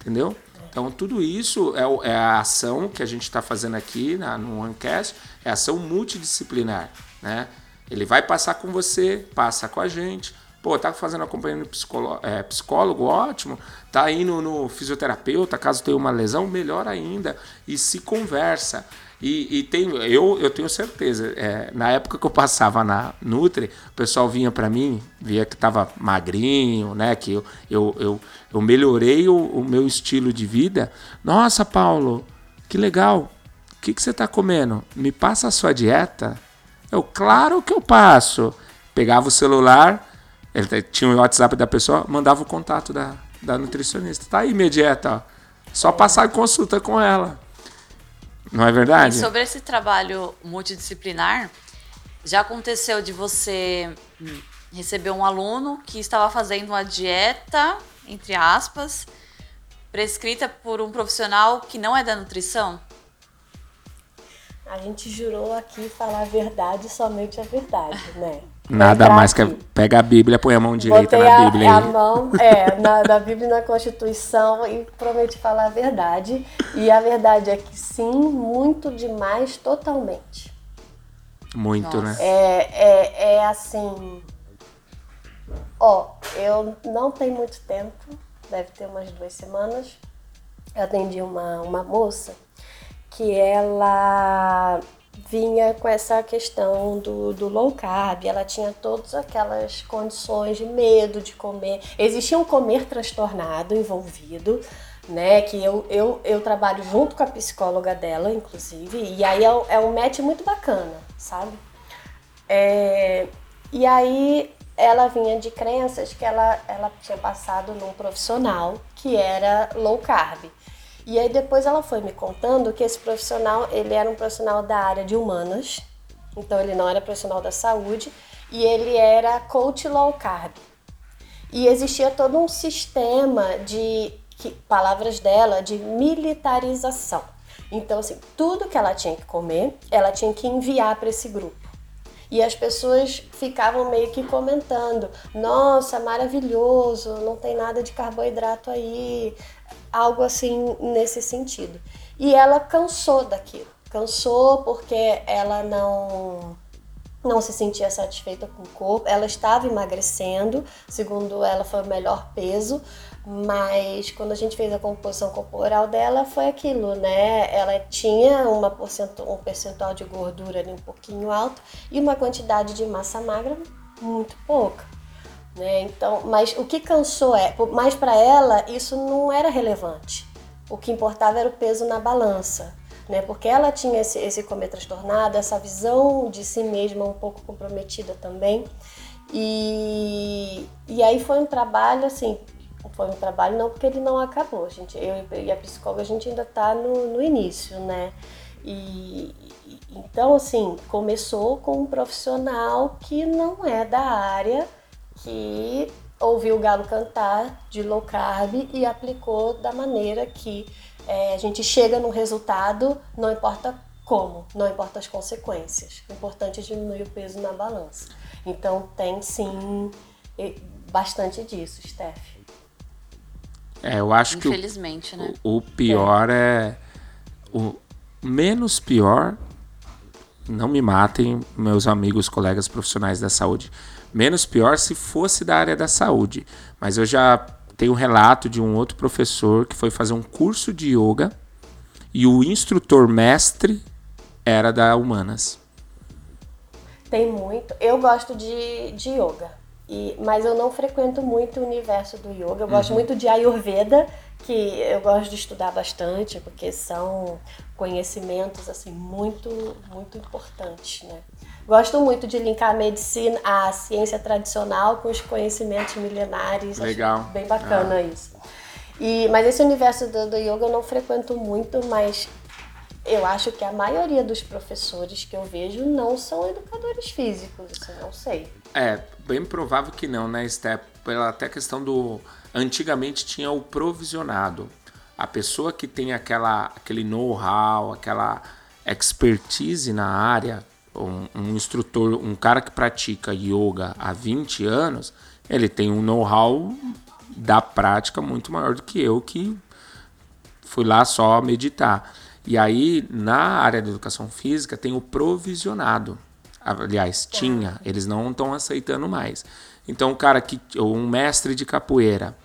entendeu? Então, tudo isso é, é a ação que a gente está fazendo aqui na, no OneCast, é ação multidisciplinar, né? Ele vai passar com você, passa com a gente. Pô, tá fazendo acompanhamento psicólogo, é, psicólogo, ótimo. Tá indo no fisioterapeuta, caso tenha uma lesão, melhor ainda. E se conversa. E, e tem, eu, eu tenho certeza, é, na época que eu passava na Nutri, o pessoal vinha para mim, via que tava magrinho, né? Que eu, eu, eu, eu melhorei o, o meu estilo de vida. Nossa, Paulo, que legal. O que, que você tá comendo? Me passa a sua dieta? Eu, claro que eu passo. Pegava o celular, ele tinha o WhatsApp da pessoa, mandava o contato da, da nutricionista. Tá aí minha dieta, ó. Só passar consulta com ela. Não é verdade? E sobre esse trabalho multidisciplinar, já aconteceu de você hum, receber um aluno que estava fazendo uma dieta, entre aspas, prescrita por um profissional que não é da nutrição? A gente jurou aqui falar a verdade, somente a verdade, né? Nada mais que pega a Bíblia, põe a mão direita Botei na Bíblia. A, a mão, é, na, na Bíblia e na Constituição e prometi falar a verdade. E a verdade é que sim, muito demais, totalmente. Muito, Nossa. né? É, é, é assim. Ó, eu não tenho muito tempo, deve ter umas duas semanas. Eu atendi uma, uma moça que ela vinha com essa questão do, do low carb, ela tinha todas aquelas condições de medo de comer. Existia um comer transtornado envolvido, né? Que eu, eu, eu trabalho junto com a psicóloga dela, inclusive, e aí é, é um match muito bacana, sabe? É, e aí ela vinha de crenças que ela, ela tinha passado num profissional que era low carb. E aí depois ela foi me contando que esse profissional, ele era um profissional da área de humanas, então ele não era profissional da saúde, e ele era coach low carb. E existia todo um sistema de, que, palavras dela, de militarização. Então, assim, tudo que ela tinha que comer, ela tinha que enviar para esse grupo. E as pessoas ficavam meio que comentando: nossa, maravilhoso, não tem nada de carboidrato aí, algo assim nesse sentido. E ela cansou daquilo, cansou porque ela não não se sentia satisfeita com o corpo. Ela estava emagrecendo, segundo ela foi o melhor peso, mas quando a gente fez a composição corporal dela foi aquilo, né? Ela tinha uma um percentual de gordura ali um pouquinho alto e uma quantidade de massa magra muito pouca. Né? Então, mas o que cansou é, mas para ela isso não era relevante. O que importava era o peso na balança, né? Porque ela tinha esse, esse comer transtornado, essa visão de si mesma um pouco comprometida também. E, e aí foi um trabalho assim, foi um trabalho não porque ele não acabou, gente. Eu e a psicóloga a gente ainda está no, no início, né? E, então assim começou com um profissional que não é da área que ouviu o galo cantar de low carb e aplicou da maneira que é, a gente chega no resultado, não importa como, não importa as consequências. O importante é diminuir o peso na balança. Então tem sim bastante disso, Steph. É, eu acho que o, né? o, pior é. é o menos pior. Não me matem, meus amigos, colegas profissionais da saúde Menos pior se fosse da área da saúde. Mas eu já tenho um relato de um outro professor que foi fazer um curso de yoga e o instrutor mestre era da Humanas. Tem muito. Eu gosto de, de yoga. E, mas eu não frequento muito o universo do yoga. Eu gosto uhum. muito de Ayurveda, que eu gosto de estudar bastante, porque são conhecimentos assim muito muito importantes, né? Gosto muito de linkar a medicina, a ciência tradicional com os conhecimentos milenares. Legal. Acho bem bacana ah. isso. E, mas esse universo do, do yoga eu não frequento muito, mas eu acho que a maioria dos professores que eu vejo não são educadores físicos, assim, não sei. É, bem provável que não, né, Step? Pela até questão do. Antigamente tinha o provisionado. A pessoa que tem aquela, aquele know-how, aquela expertise na área, um, um, instrutor, um cara que pratica yoga há 20 anos, ele tem um know-how da prática muito maior do que eu que fui lá só meditar. E aí, na área da educação física, tem o provisionado. aliás, tinha, eles não estão aceitando mais. Então, o cara que, um mestre de capoeira,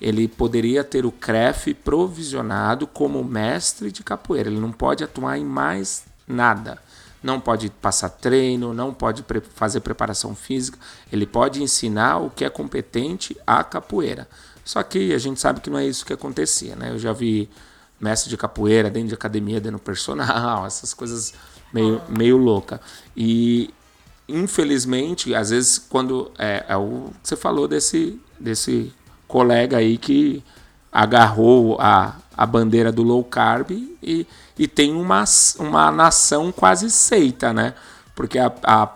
ele poderia ter o CREF provisionado como mestre de capoeira. Ele não pode atuar em mais nada. Não pode passar treino, não pode pre fazer preparação física. Ele pode ensinar o que é competente à capoeira. Só que a gente sabe que não é isso que acontecia, né? Eu já vi mestre de capoeira dentro de academia, dentro personal, essas coisas meio, meio louca. E infelizmente, às vezes, quando é, é o que você falou desse, desse colega aí que agarrou a, a bandeira do low carb e, e tem uma, uma nação quase seita, né? Porque a, a,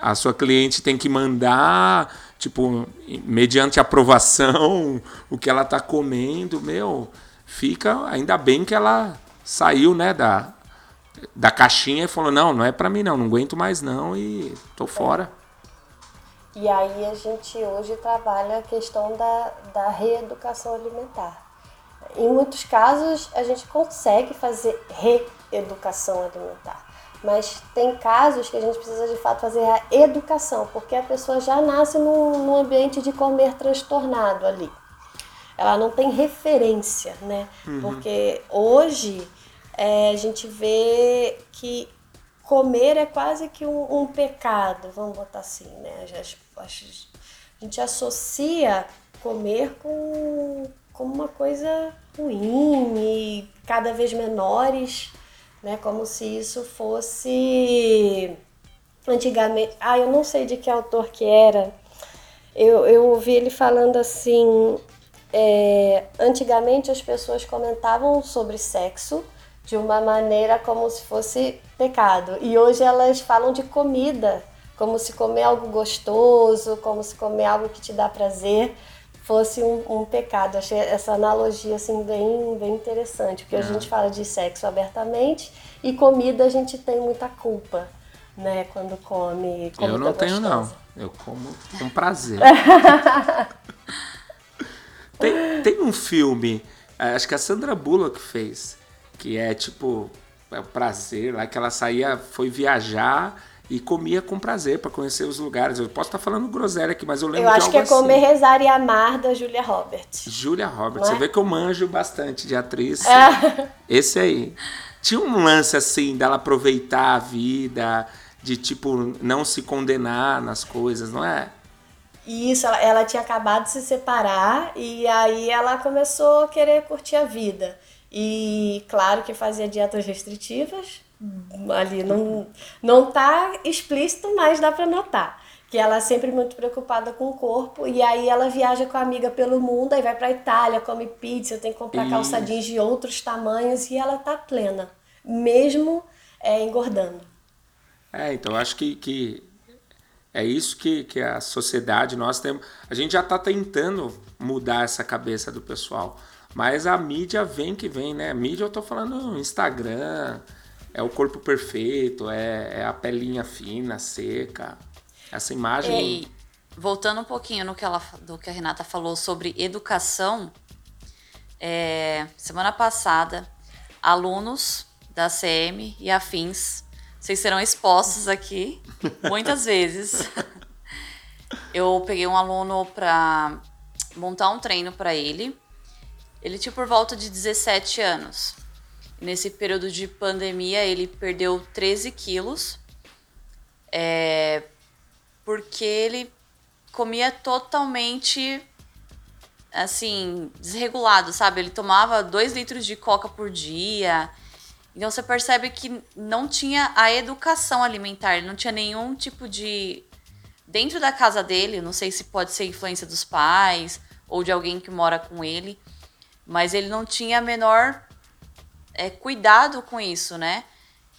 a sua cliente tem que mandar, tipo, mediante aprovação, o que ela tá comendo, meu, fica, ainda bem que ela saiu, né, da, da caixinha e falou: não, não é para mim não, não aguento mais não e tô fora. E aí a gente hoje trabalha a questão da, da reeducação alimentar. Em muitos casos a gente consegue fazer reeducação alimentar, mas tem casos que a gente precisa de fato fazer a educação, porque a pessoa já nasce num, num ambiente de comer transtornado ali. Ela não tem referência, né? Uhum. Porque hoje é, a gente vê que comer é quase que um, um pecado, vamos botar assim, né? A, a gente associa comer com, com uma coisa ruim e cada vez menores, né? Como se isso fosse antigamente. Ah, eu não sei de que autor que era. Eu, eu ouvi ele falando assim. É, antigamente as pessoas comentavam sobre sexo de uma maneira como se fosse pecado. E hoje elas falam de comida, como se comer algo gostoso, como se comer algo que te dá prazer fosse um, um pecado. Achei essa analogia assim bem, bem interessante, porque a é. gente fala de sexo abertamente e comida a gente tem muita culpa, né, quando come Eu não tenho não. Eu como com prazer. tem, tem um filme, acho que a Sandra Bullock fez, que é tipo é o prazer lá que ela saía, foi viajar e comia com prazer para conhecer os lugares. Eu posso estar tá falando groselha aqui, mas eu lembro eu de algo Eu acho que é Comer, Rezar e Amar da Julia Roberts. Julia Roberts. É? Você vê que eu manjo bastante de atriz. É. Esse aí. Tinha um lance assim dela aproveitar a vida, de tipo não se condenar nas coisas, não é? Isso, ela, ela tinha acabado de se separar e aí ela começou a querer curtir a vida. E claro que fazia dietas restritivas, ali não, não tá explícito, mas dá para notar. Que ela é sempre muito preocupada com o corpo, e aí ela viaja com a amiga pelo mundo, aí vai pra Itália, come pizza, tem que comprar Isso. calça jeans de outros tamanhos, e ela tá plena, mesmo é, engordando. É, então acho que, que é isso que, que a sociedade, nós temos. A gente já está tentando mudar essa cabeça do pessoal. Mas a mídia vem que vem, né? A mídia eu tô falando Instagram, é o corpo perfeito, é, é a pelinha fina, seca. Essa imagem. E, voltando um pouquinho no que ela, do que a Renata falou sobre educação, é, semana passada, alunos da CM e afins, vocês serão expostos aqui muitas vezes. Eu peguei um aluno para montar um treino para ele ele tinha por volta de 17 anos. Nesse período de pandemia, ele perdeu 13 quilos. É, porque ele comia totalmente assim, desregulado, sabe? Ele tomava 2 litros de coca por dia. Então você percebe que não tinha a educação alimentar, não tinha nenhum tipo de. Dentro da casa dele, não sei se pode ser influência dos pais ou de alguém que mora com ele, mas ele não tinha menor é, cuidado com isso, né?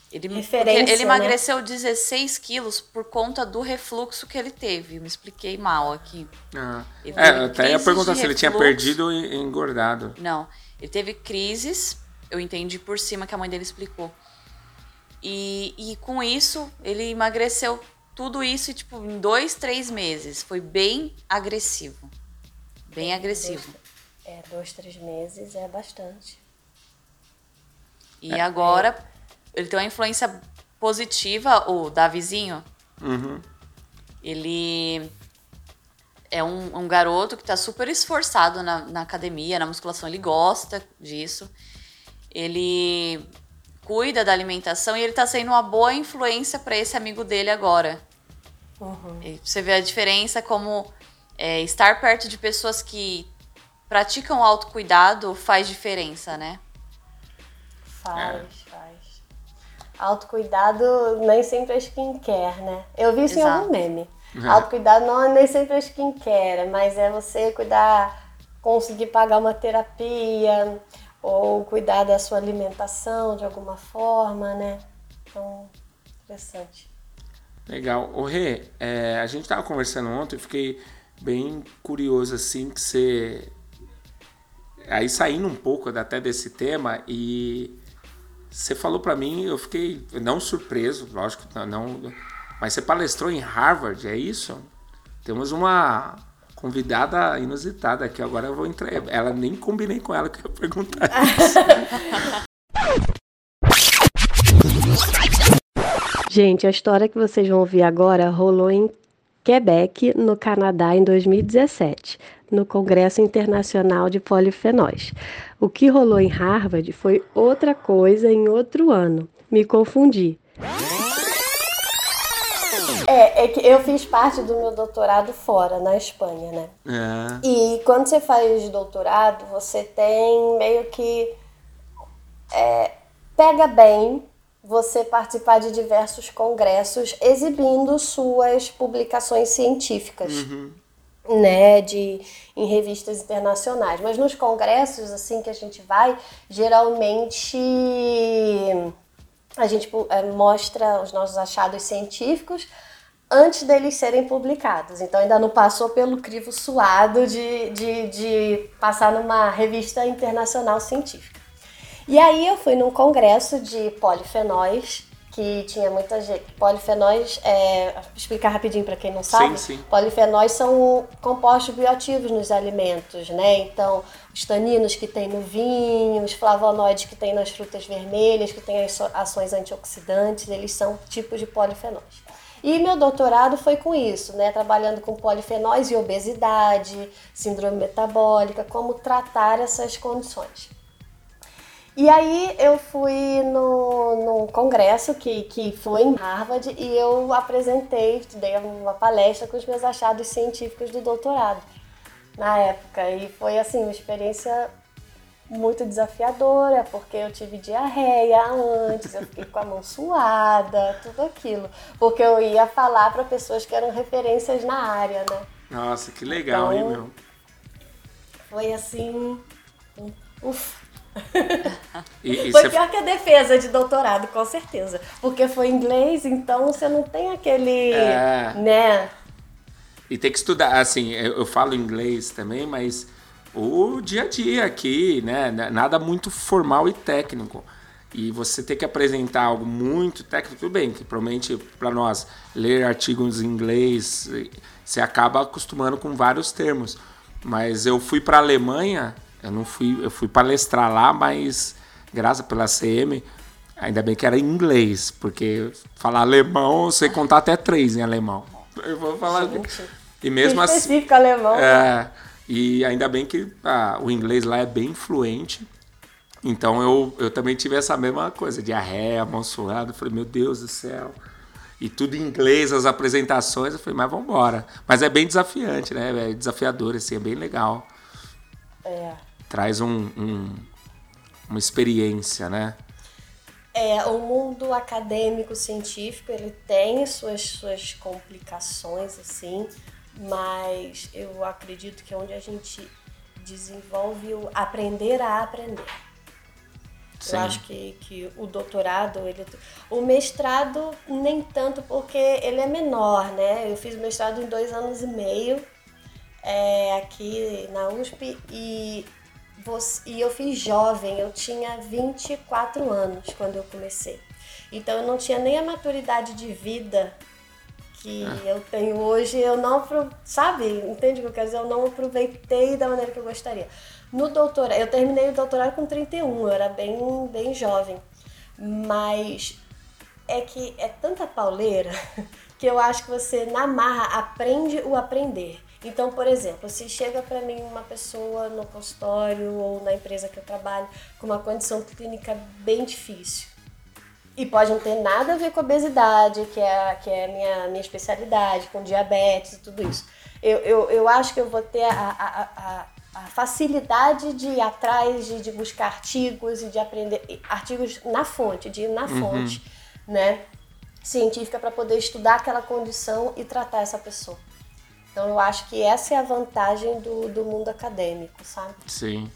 Ele, ele né? emagreceu 16 quilos por conta do refluxo que ele teve. Eu me expliquei mal aqui. Ah. É, até ia perguntar se ele tinha perdido e engordado. Não, ele teve crises, eu entendi por cima que a mãe dele explicou. E, e com isso, ele emagreceu tudo isso tipo, em dois, três meses. Foi bem agressivo. Bem agressivo. É, dois, três meses é bastante. E é. agora ele tem uma influência positiva, o Davizinho, Uhum. Ele é um, um garoto que está super esforçado na, na academia, na musculação, ele gosta disso. Ele cuida da alimentação e ele está sendo uma boa influência para esse amigo dele agora. Uhum. E você vê a diferença como é, estar perto de pessoas que praticam autocuidado faz diferença, né? Faz, faz. Autocuidado nem sempre é skincare, né? Eu vi isso em Exato. algum meme. É. Autocuidado não é nem sempre é skincare, mas é você cuidar, conseguir pagar uma terapia, ou cuidar da sua alimentação de alguma forma, né? Então, interessante. Legal. Ô Rê, é, a gente tava conversando ontem, eu fiquei bem curioso assim que você. Aí saindo um pouco até desse tema e você falou pra mim, eu fiquei não surpreso, lógico, não, mas você palestrou em Harvard, é isso? Temos uma convidada inusitada aqui, agora eu vou entrar. Ela nem combinei com ela que eu ia perguntar. Gente, a história que vocês vão ouvir agora rolou em Quebec, no Canadá, em 2017, no Congresso Internacional de Polifenóis. O que rolou em Harvard foi outra coisa em outro ano. Me confundi. É, é que eu fiz parte do meu doutorado fora, na Espanha, né? É, E quando você faz doutorado, você tem meio que. é, pega bem você participar de diversos congressos exibindo suas publicações científicas. Né, de, em revistas internacionais. Mas nos congressos, assim, que a gente vai, geralmente a gente eh, mostra os nossos achados científicos antes deles serem publicados. Então ainda não passou pelo crivo suado de, de, de passar numa revista internacional científica. E aí eu fui num congresso de polifenóis, que tinha muita gente. Polifenóis, é, explicar rapidinho para quem não sabe. sim. Polifenóis são compostos bioativos nos alimentos, né? Então, os taninos que tem no vinho, os flavonoides que tem nas frutas vermelhas, que tem as ações antioxidantes, eles são tipos de polifenóis. E meu doutorado foi com isso, né? Trabalhando com polifenóis e obesidade, síndrome metabólica, como tratar essas condições. E aí eu fui no, num congresso que, que foi em Harvard e eu apresentei, dei uma palestra com os meus achados científicos do doutorado na época. E foi assim, uma experiência muito desafiadora, porque eu tive diarreia antes, eu fiquei com a mão suada, tudo aquilo. Porque eu ia falar para pessoas que eram referências na área, né? Nossa, que legal, hein, Então, meu? Foi assim. um- Uf. E, e Foi pior que a defesa de doutorado, com certeza. Porque foi inglês, então você não tem aquele. É. Né? E tem que estudar, assim, eu, eu falo inglês também, mas o dia a dia aqui, né? na- Nada muito formal e técnico. E você ter que apresentar algo muito técnico, tudo bem, que provavelmente para nós ler artigos em inglês, você acaba acostumando com vários termos. Mas eu fui para a Alemanha, eu não fui, eu fui palestrar lá, mas graças pela CM, ainda bem que era em inglês, porque falar alemão, sei contar até três em alemão. Eu vou falar. Gente, E mesmo assim. específico alemão. né? É, e ainda bem que ah, o inglês lá é bem fluente. Então eu, eu também tive essa mesma coisa, diarreia, mão suada. Eu Falei, meu Deus do céu. E tudo em inglês, as apresentações. Eu falei, mas vamos embora. Mas é bem desafiante, né? É desafiador, assim, é bem legal. É. Traz um, um- uma experiência, né? É, o mundo acadêmico científico ele tem suas, suas complicações assim, mas eu acredito que é onde a gente desenvolve o aprender a aprender. Sim. Eu acho que, que o doutorado, ele, o mestrado nem tanto porque ele é menor, né? Eu fiz o mestrado em dois anos e meio é, aqui na USP e, você- e eu fiz jovem, eu tinha 24 anos quando eu comecei. Então eu não tinha nem a maturidade de vida que eu tenho hoje, eu não, sabe, entende o que eu quero dizer? Eu não aproveitei da maneira que eu gostaria. No doutorado, eu terminei o doutorado com 31, eu era bem, bem jovem, mas é que é tanta pauleira que eu acho que você, na marra, aprende o aprender. Então, por exemplo, se chega para mim uma pessoa no consultório ou na empresa que eu trabalho com uma condição clínica bem difícil, e pode não ter nada a ver com obesidade, que é, que é a minha, minha especialidade, com diabetes e tudo isso. Eu, eu, eu acho que eu vou ter a, a, a, a facilidade de ir atrás, de, de buscar artigos e de aprender artigos na fonte, de ir na uhum. fonte, né? Científica para poder estudar aquela condição e tratar essa pessoa. Então eu acho que essa é a vantagem do, do mundo acadêmico, sabe? Sim.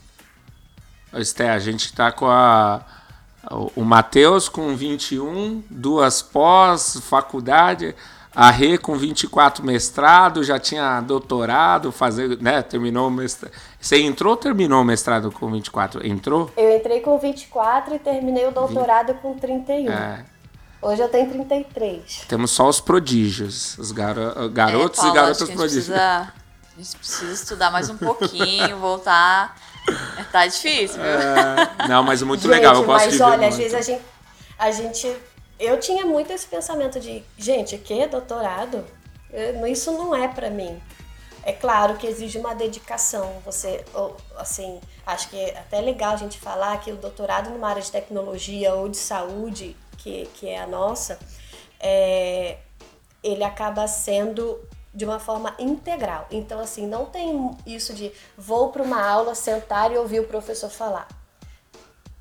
Esté, a gente está com a o Matheus com 21, duas pós, faculdade, a Rê com 24 mestrado, já tinha doutorado, fazer, né, terminou o mestrado. Você entrou ou terminou o mestrado com 24? Entrou? Eu entrei com 24 e terminei o doutorado 20. com 31. É. Hoje eu tenho 33. Temos só os prodígios, os garo garotos é, Paula, e garotas prodígios. Precisa, a gente precisa estudar mais um pouquinho, voltar é, tá difícil, viu? É, não, mas é muito gente, legal. Eu gosto mas de olha, às vezes a gente, a gente. Eu tinha muito esse pensamento de, gente, que doutorado? Isso não é para mim. É claro que exige uma dedicação. Você, assim, acho que é até legal a gente falar que o doutorado numa área de tecnologia ou de saúde, que, que é a nossa, é, ele acaba sendo de uma forma integral. Então, assim, não tem isso de vou para uma aula, sentar e ouvir o professor falar.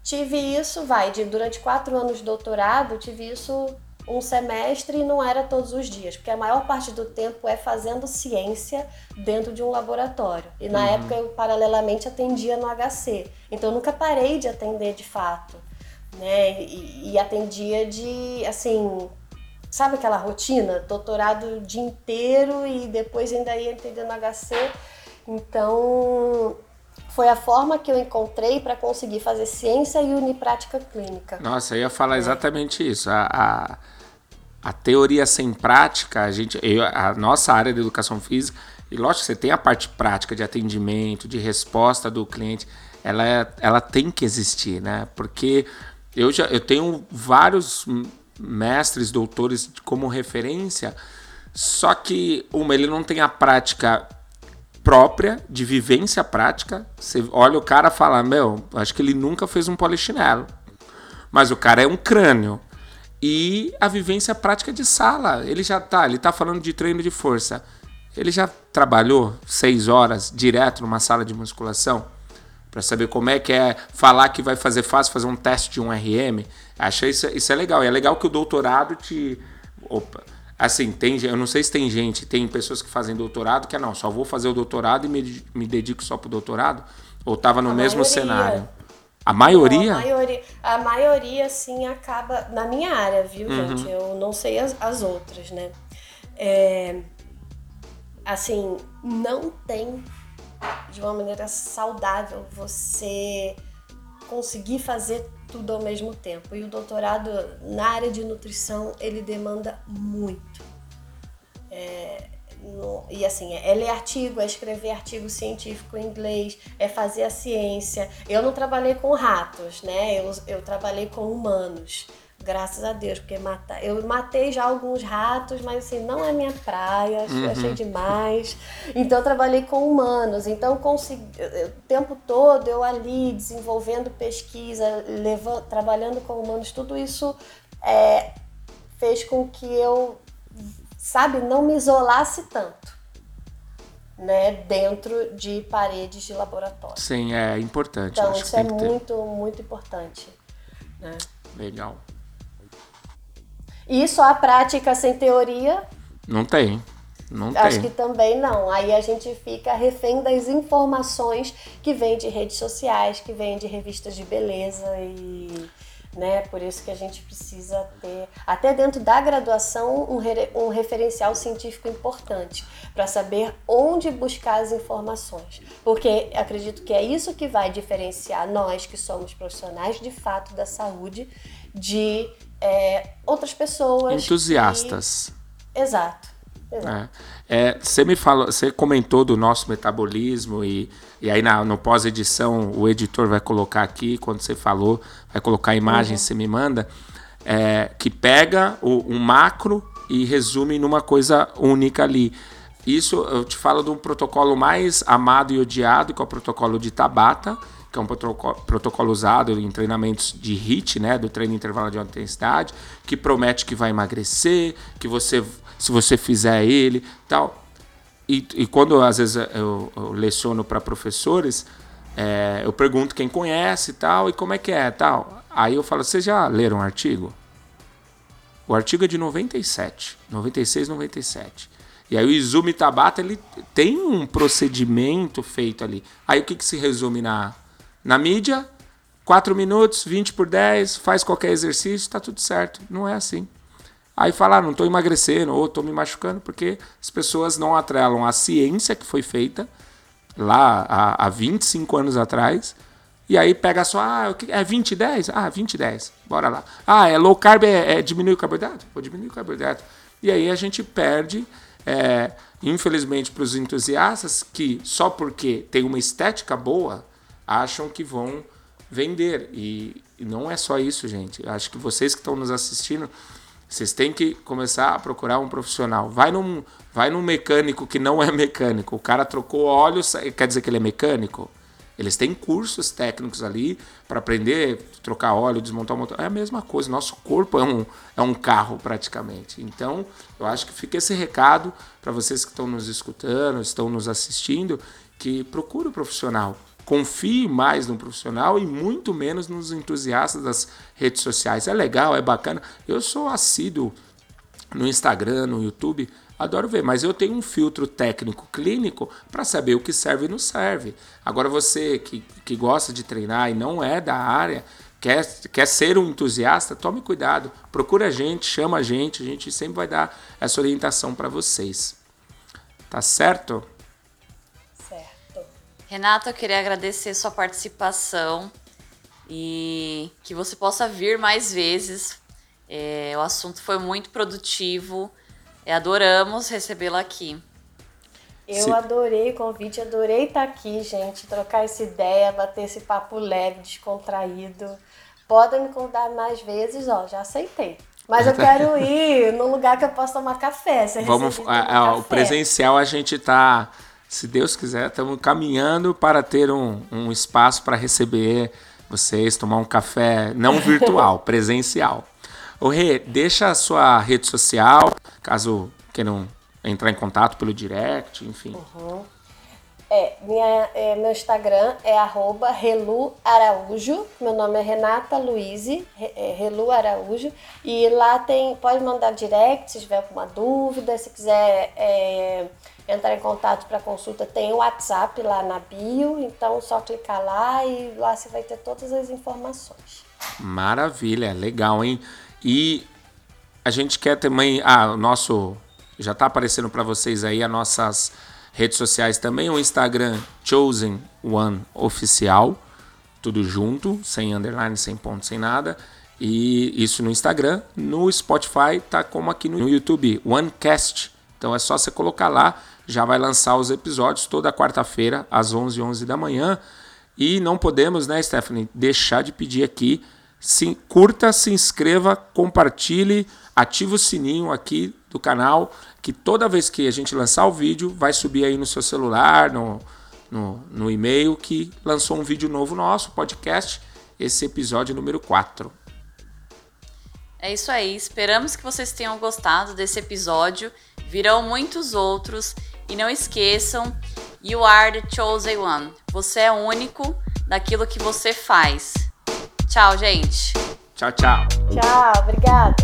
Tive isso, vai, de, durante quatro anos de doutorado, tive isso um semestre e não era todos os dias, porque a maior parte do tempo é fazendo ciência dentro de um laboratório. E na uhum. época eu paralelamente atendia no HC. Então eu nunca parei de atender de fato, né? E, e atendia de, assim, sabe aquela rotina? Doutorado o dia inteiro e depois ainda ia entender no HC. Então, foi a forma que eu encontrei para conseguir fazer ciência e unir prática clínica. Nossa, eu ia falar exatamente isso. A, a, a, teoria sem prática, a, gente, eu, a nossa área de educação física, e lógico que você tem a parte prática de atendimento, de resposta do cliente, ela, é, ela tem que existir, né? Porque eu já eu tenho vários mestres, doutores como referência, só que uma ele não tem a prática própria, de vivência prática. Você olha o cara e fala, meu, acho que ele nunca fez um polichinelo. Mas o cara é um crânio. E a vivência prática de sala. Ele já tá, ele tá falando de treino de força. Ele já trabalhou seis horas direto numa sala de musculação para saber como é que é falar que vai fazer fácil fazer um teste de um RM. Achei isso, isso é legal. E é legal que o doutorado te. Opa. Assim, tem, eu não sei se tem gente, tem pessoas que fazem doutorado que é não, só vou fazer o doutorado e me, me dedico só pro doutorado. Ou tava no a mesmo maioria. cenário. A maioria? Não, a maioria? A maioria, sim, acaba. Na minha área, viu, uhum. gente? Eu não sei as, as outras, né? É, assim, não tem de uma maneira saudável você conseguir fazer tudo ao mesmo tempo. E o doutorado na área de nutrição ele demanda muito. É, no, e assim, é, é ler artigo, é escrever artigo científico em inglês, é fazer a ciência. Eu não trabalhei com ratos, né? Eu, eu trabalhei com humanos. Graças a Deus, porque mata... eu matei já alguns ratos, mas assim, não é minha praia, uhum. achei demais. Então eu trabalhei com humanos, então consegui... o tempo todo eu ali desenvolvendo pesquisa, levando... trabalhando com humanos, tudo isso é... fez com que eu, sabe, não me isolasse tanto. Né, dentro de paredes de laboratório. Sim, é importante. Então, isso é muito, muito importante. Né? Legal. E só a prática sem teoria? Não tem. Não Acho tem. que também não. Aí a gente fica refém das informações que vêm de redes sociais, que vêm de revistas de beleza e né? Por isso que a gente precisa ter, até dentro da graduação, um, re, um referencial científico importante para saber onde buscar as informações. Porque acredito que é isso que vai diferenciar nós que somos profissionais de fato da saúde de é, outras pessoas. Entusiastas. Que... Exato. Exato. É. É, você me falou, você comentou do nosso metabolismo e, e aí na, no pós-edição o editor vai colocar aqui, quando você falou, vai colocar a imagem, uhum. você me manda. é, que pega o, um macro e resume numa coisa única ali. Isso eu te falo de um protocolo mais amado e odiado, que é o protocolo de Tabata, que é um protocolo, usado em treinamentos de HIIT, né, do treino intervalo de alta intensidade, que promete que vai emagrecer, que você, se você fizer ele, tal. E, e quando às vezes eu, eu leciono para professores, é, eu pergunto quem conhece tal, e como é que é tal. Aí eu falo, vocês já leram o artigo? O artigo é de 97, 96, 97. E aí o Izumi Tabata ele tem um procedimento feito ali. Aí o que, que se resume na, na mídia? 4 minutos, 20 por 10, faz qualquer exercício, está tudo certo. Não é assim. Aí fala, ah, não estou emagrecendo ou estou me machucando, porque as pessoas não atrelam a ciência que foi feita lá há, há 25 anos atrás e aí pega só, ah, é 20, 10? Ah, 20, 10. Bora lá. Ah, é low carb, é, é diminuir o carboidrato? Vou diminuir o carboidrato. E aí a gente perde, é, infelizmente, para os entusiastas que só porque tem uma estética boa, acham que vão vender. E, não é só isso, gente. Acho que vocês que estão nos assistindo, vocês têm que começar a procurar um profissional. Vai num, vai num mecânico que não é mecânico. O cara trocou óleo, quer dizer que ele é mecânico? Eles têm cursos técnicos ali para aprender trocar óleo, desmontar o motor. É a mesma coisa. Nosso corpo é um, é um carro praticamente. Então, eu acho que fica esse recado para vocês que estão nos escutando, estão nos assistindo, que procure o um profissional. Confie mais no profissional e muito menos nos entusiastas das redes sociais. É legal, é bacana. Eu sou assíduo no Instagram, no YouTube, adoro ver, mas eu tenho um filtro técnico clínico para saber o que serve e não serve. Agora você que, que gosta de treinar e não é da área, quer, quer ser um entusiasta, tome cuidado, procura a gente, chama a gente, a gente sempre vai dar essa orientação para vocês. Tá certo? Renata, eu queria agradecer sua participação e que você possa vir mais vezes. É, o assunto foi muito produtivo e adoramos recebê-la aqui. Eu Sim. adorei o convite, adorei estar aqui, gente, trocar essa ideia, bater esse papo leve, descontraído. Podem me convidar mais vezes, ó, já aceitei. Mas eu quero ir num lugar que eu possa tomar café. Vamos, a, a, o presencial a gente está, se Deus quiser, estamos caminhando para ter um, um espaço para receber vocês, tomar um café não virtual, presencial. Ô Rê, deixa a sua rede social, caso queiram entrar em contato pelo direct, enfim. Uhum. É, minha, é, meu Instagram é arroba Relu Araújo. Meu nome é Renata Luize, é, Relu Araújo. E lá tem, pode mandar direct se tiver alguma dúvida. Se quiser é, entrar em contato para consulta, tem o WhatsApp lá na bio. Então, só clicar lá e lá você vai ter todas as informações. Maravilha, legal, hein? E a gente quer também. Ah, o nosso. Já está aparecendo para vocês aí as nossas redes sociais também. O Instagram Chosen One Oficial. Tudo junto, sem underline, sem ponto, sem nada. E isso no Instagram. No Spotify tá como aqui no YouTube, OneCast. Então é só você colocar lá, já vai lançar os episódios toda quarta-feira às 11 11 da manhã. E não podemos, né, Stephanie, deixar de pedir aqui se, curta, se inscreva, compartilhe, ative o sininho aqui do canal, que toda vez que a gente lançar o vídeo, vai subir aí no seu celular, no, no, no e-mail, que lançou um vídeo novo nosso, podcast, esse episódio número 4. É isso aí, esperamos que vocês tenham gostado desse episódio. Virão muitos outros. E não esqueçam, you are the chosen one. Você é único daquilo que você faz. Tchau, gente. Tchau, tchau. Tchau, obrigada.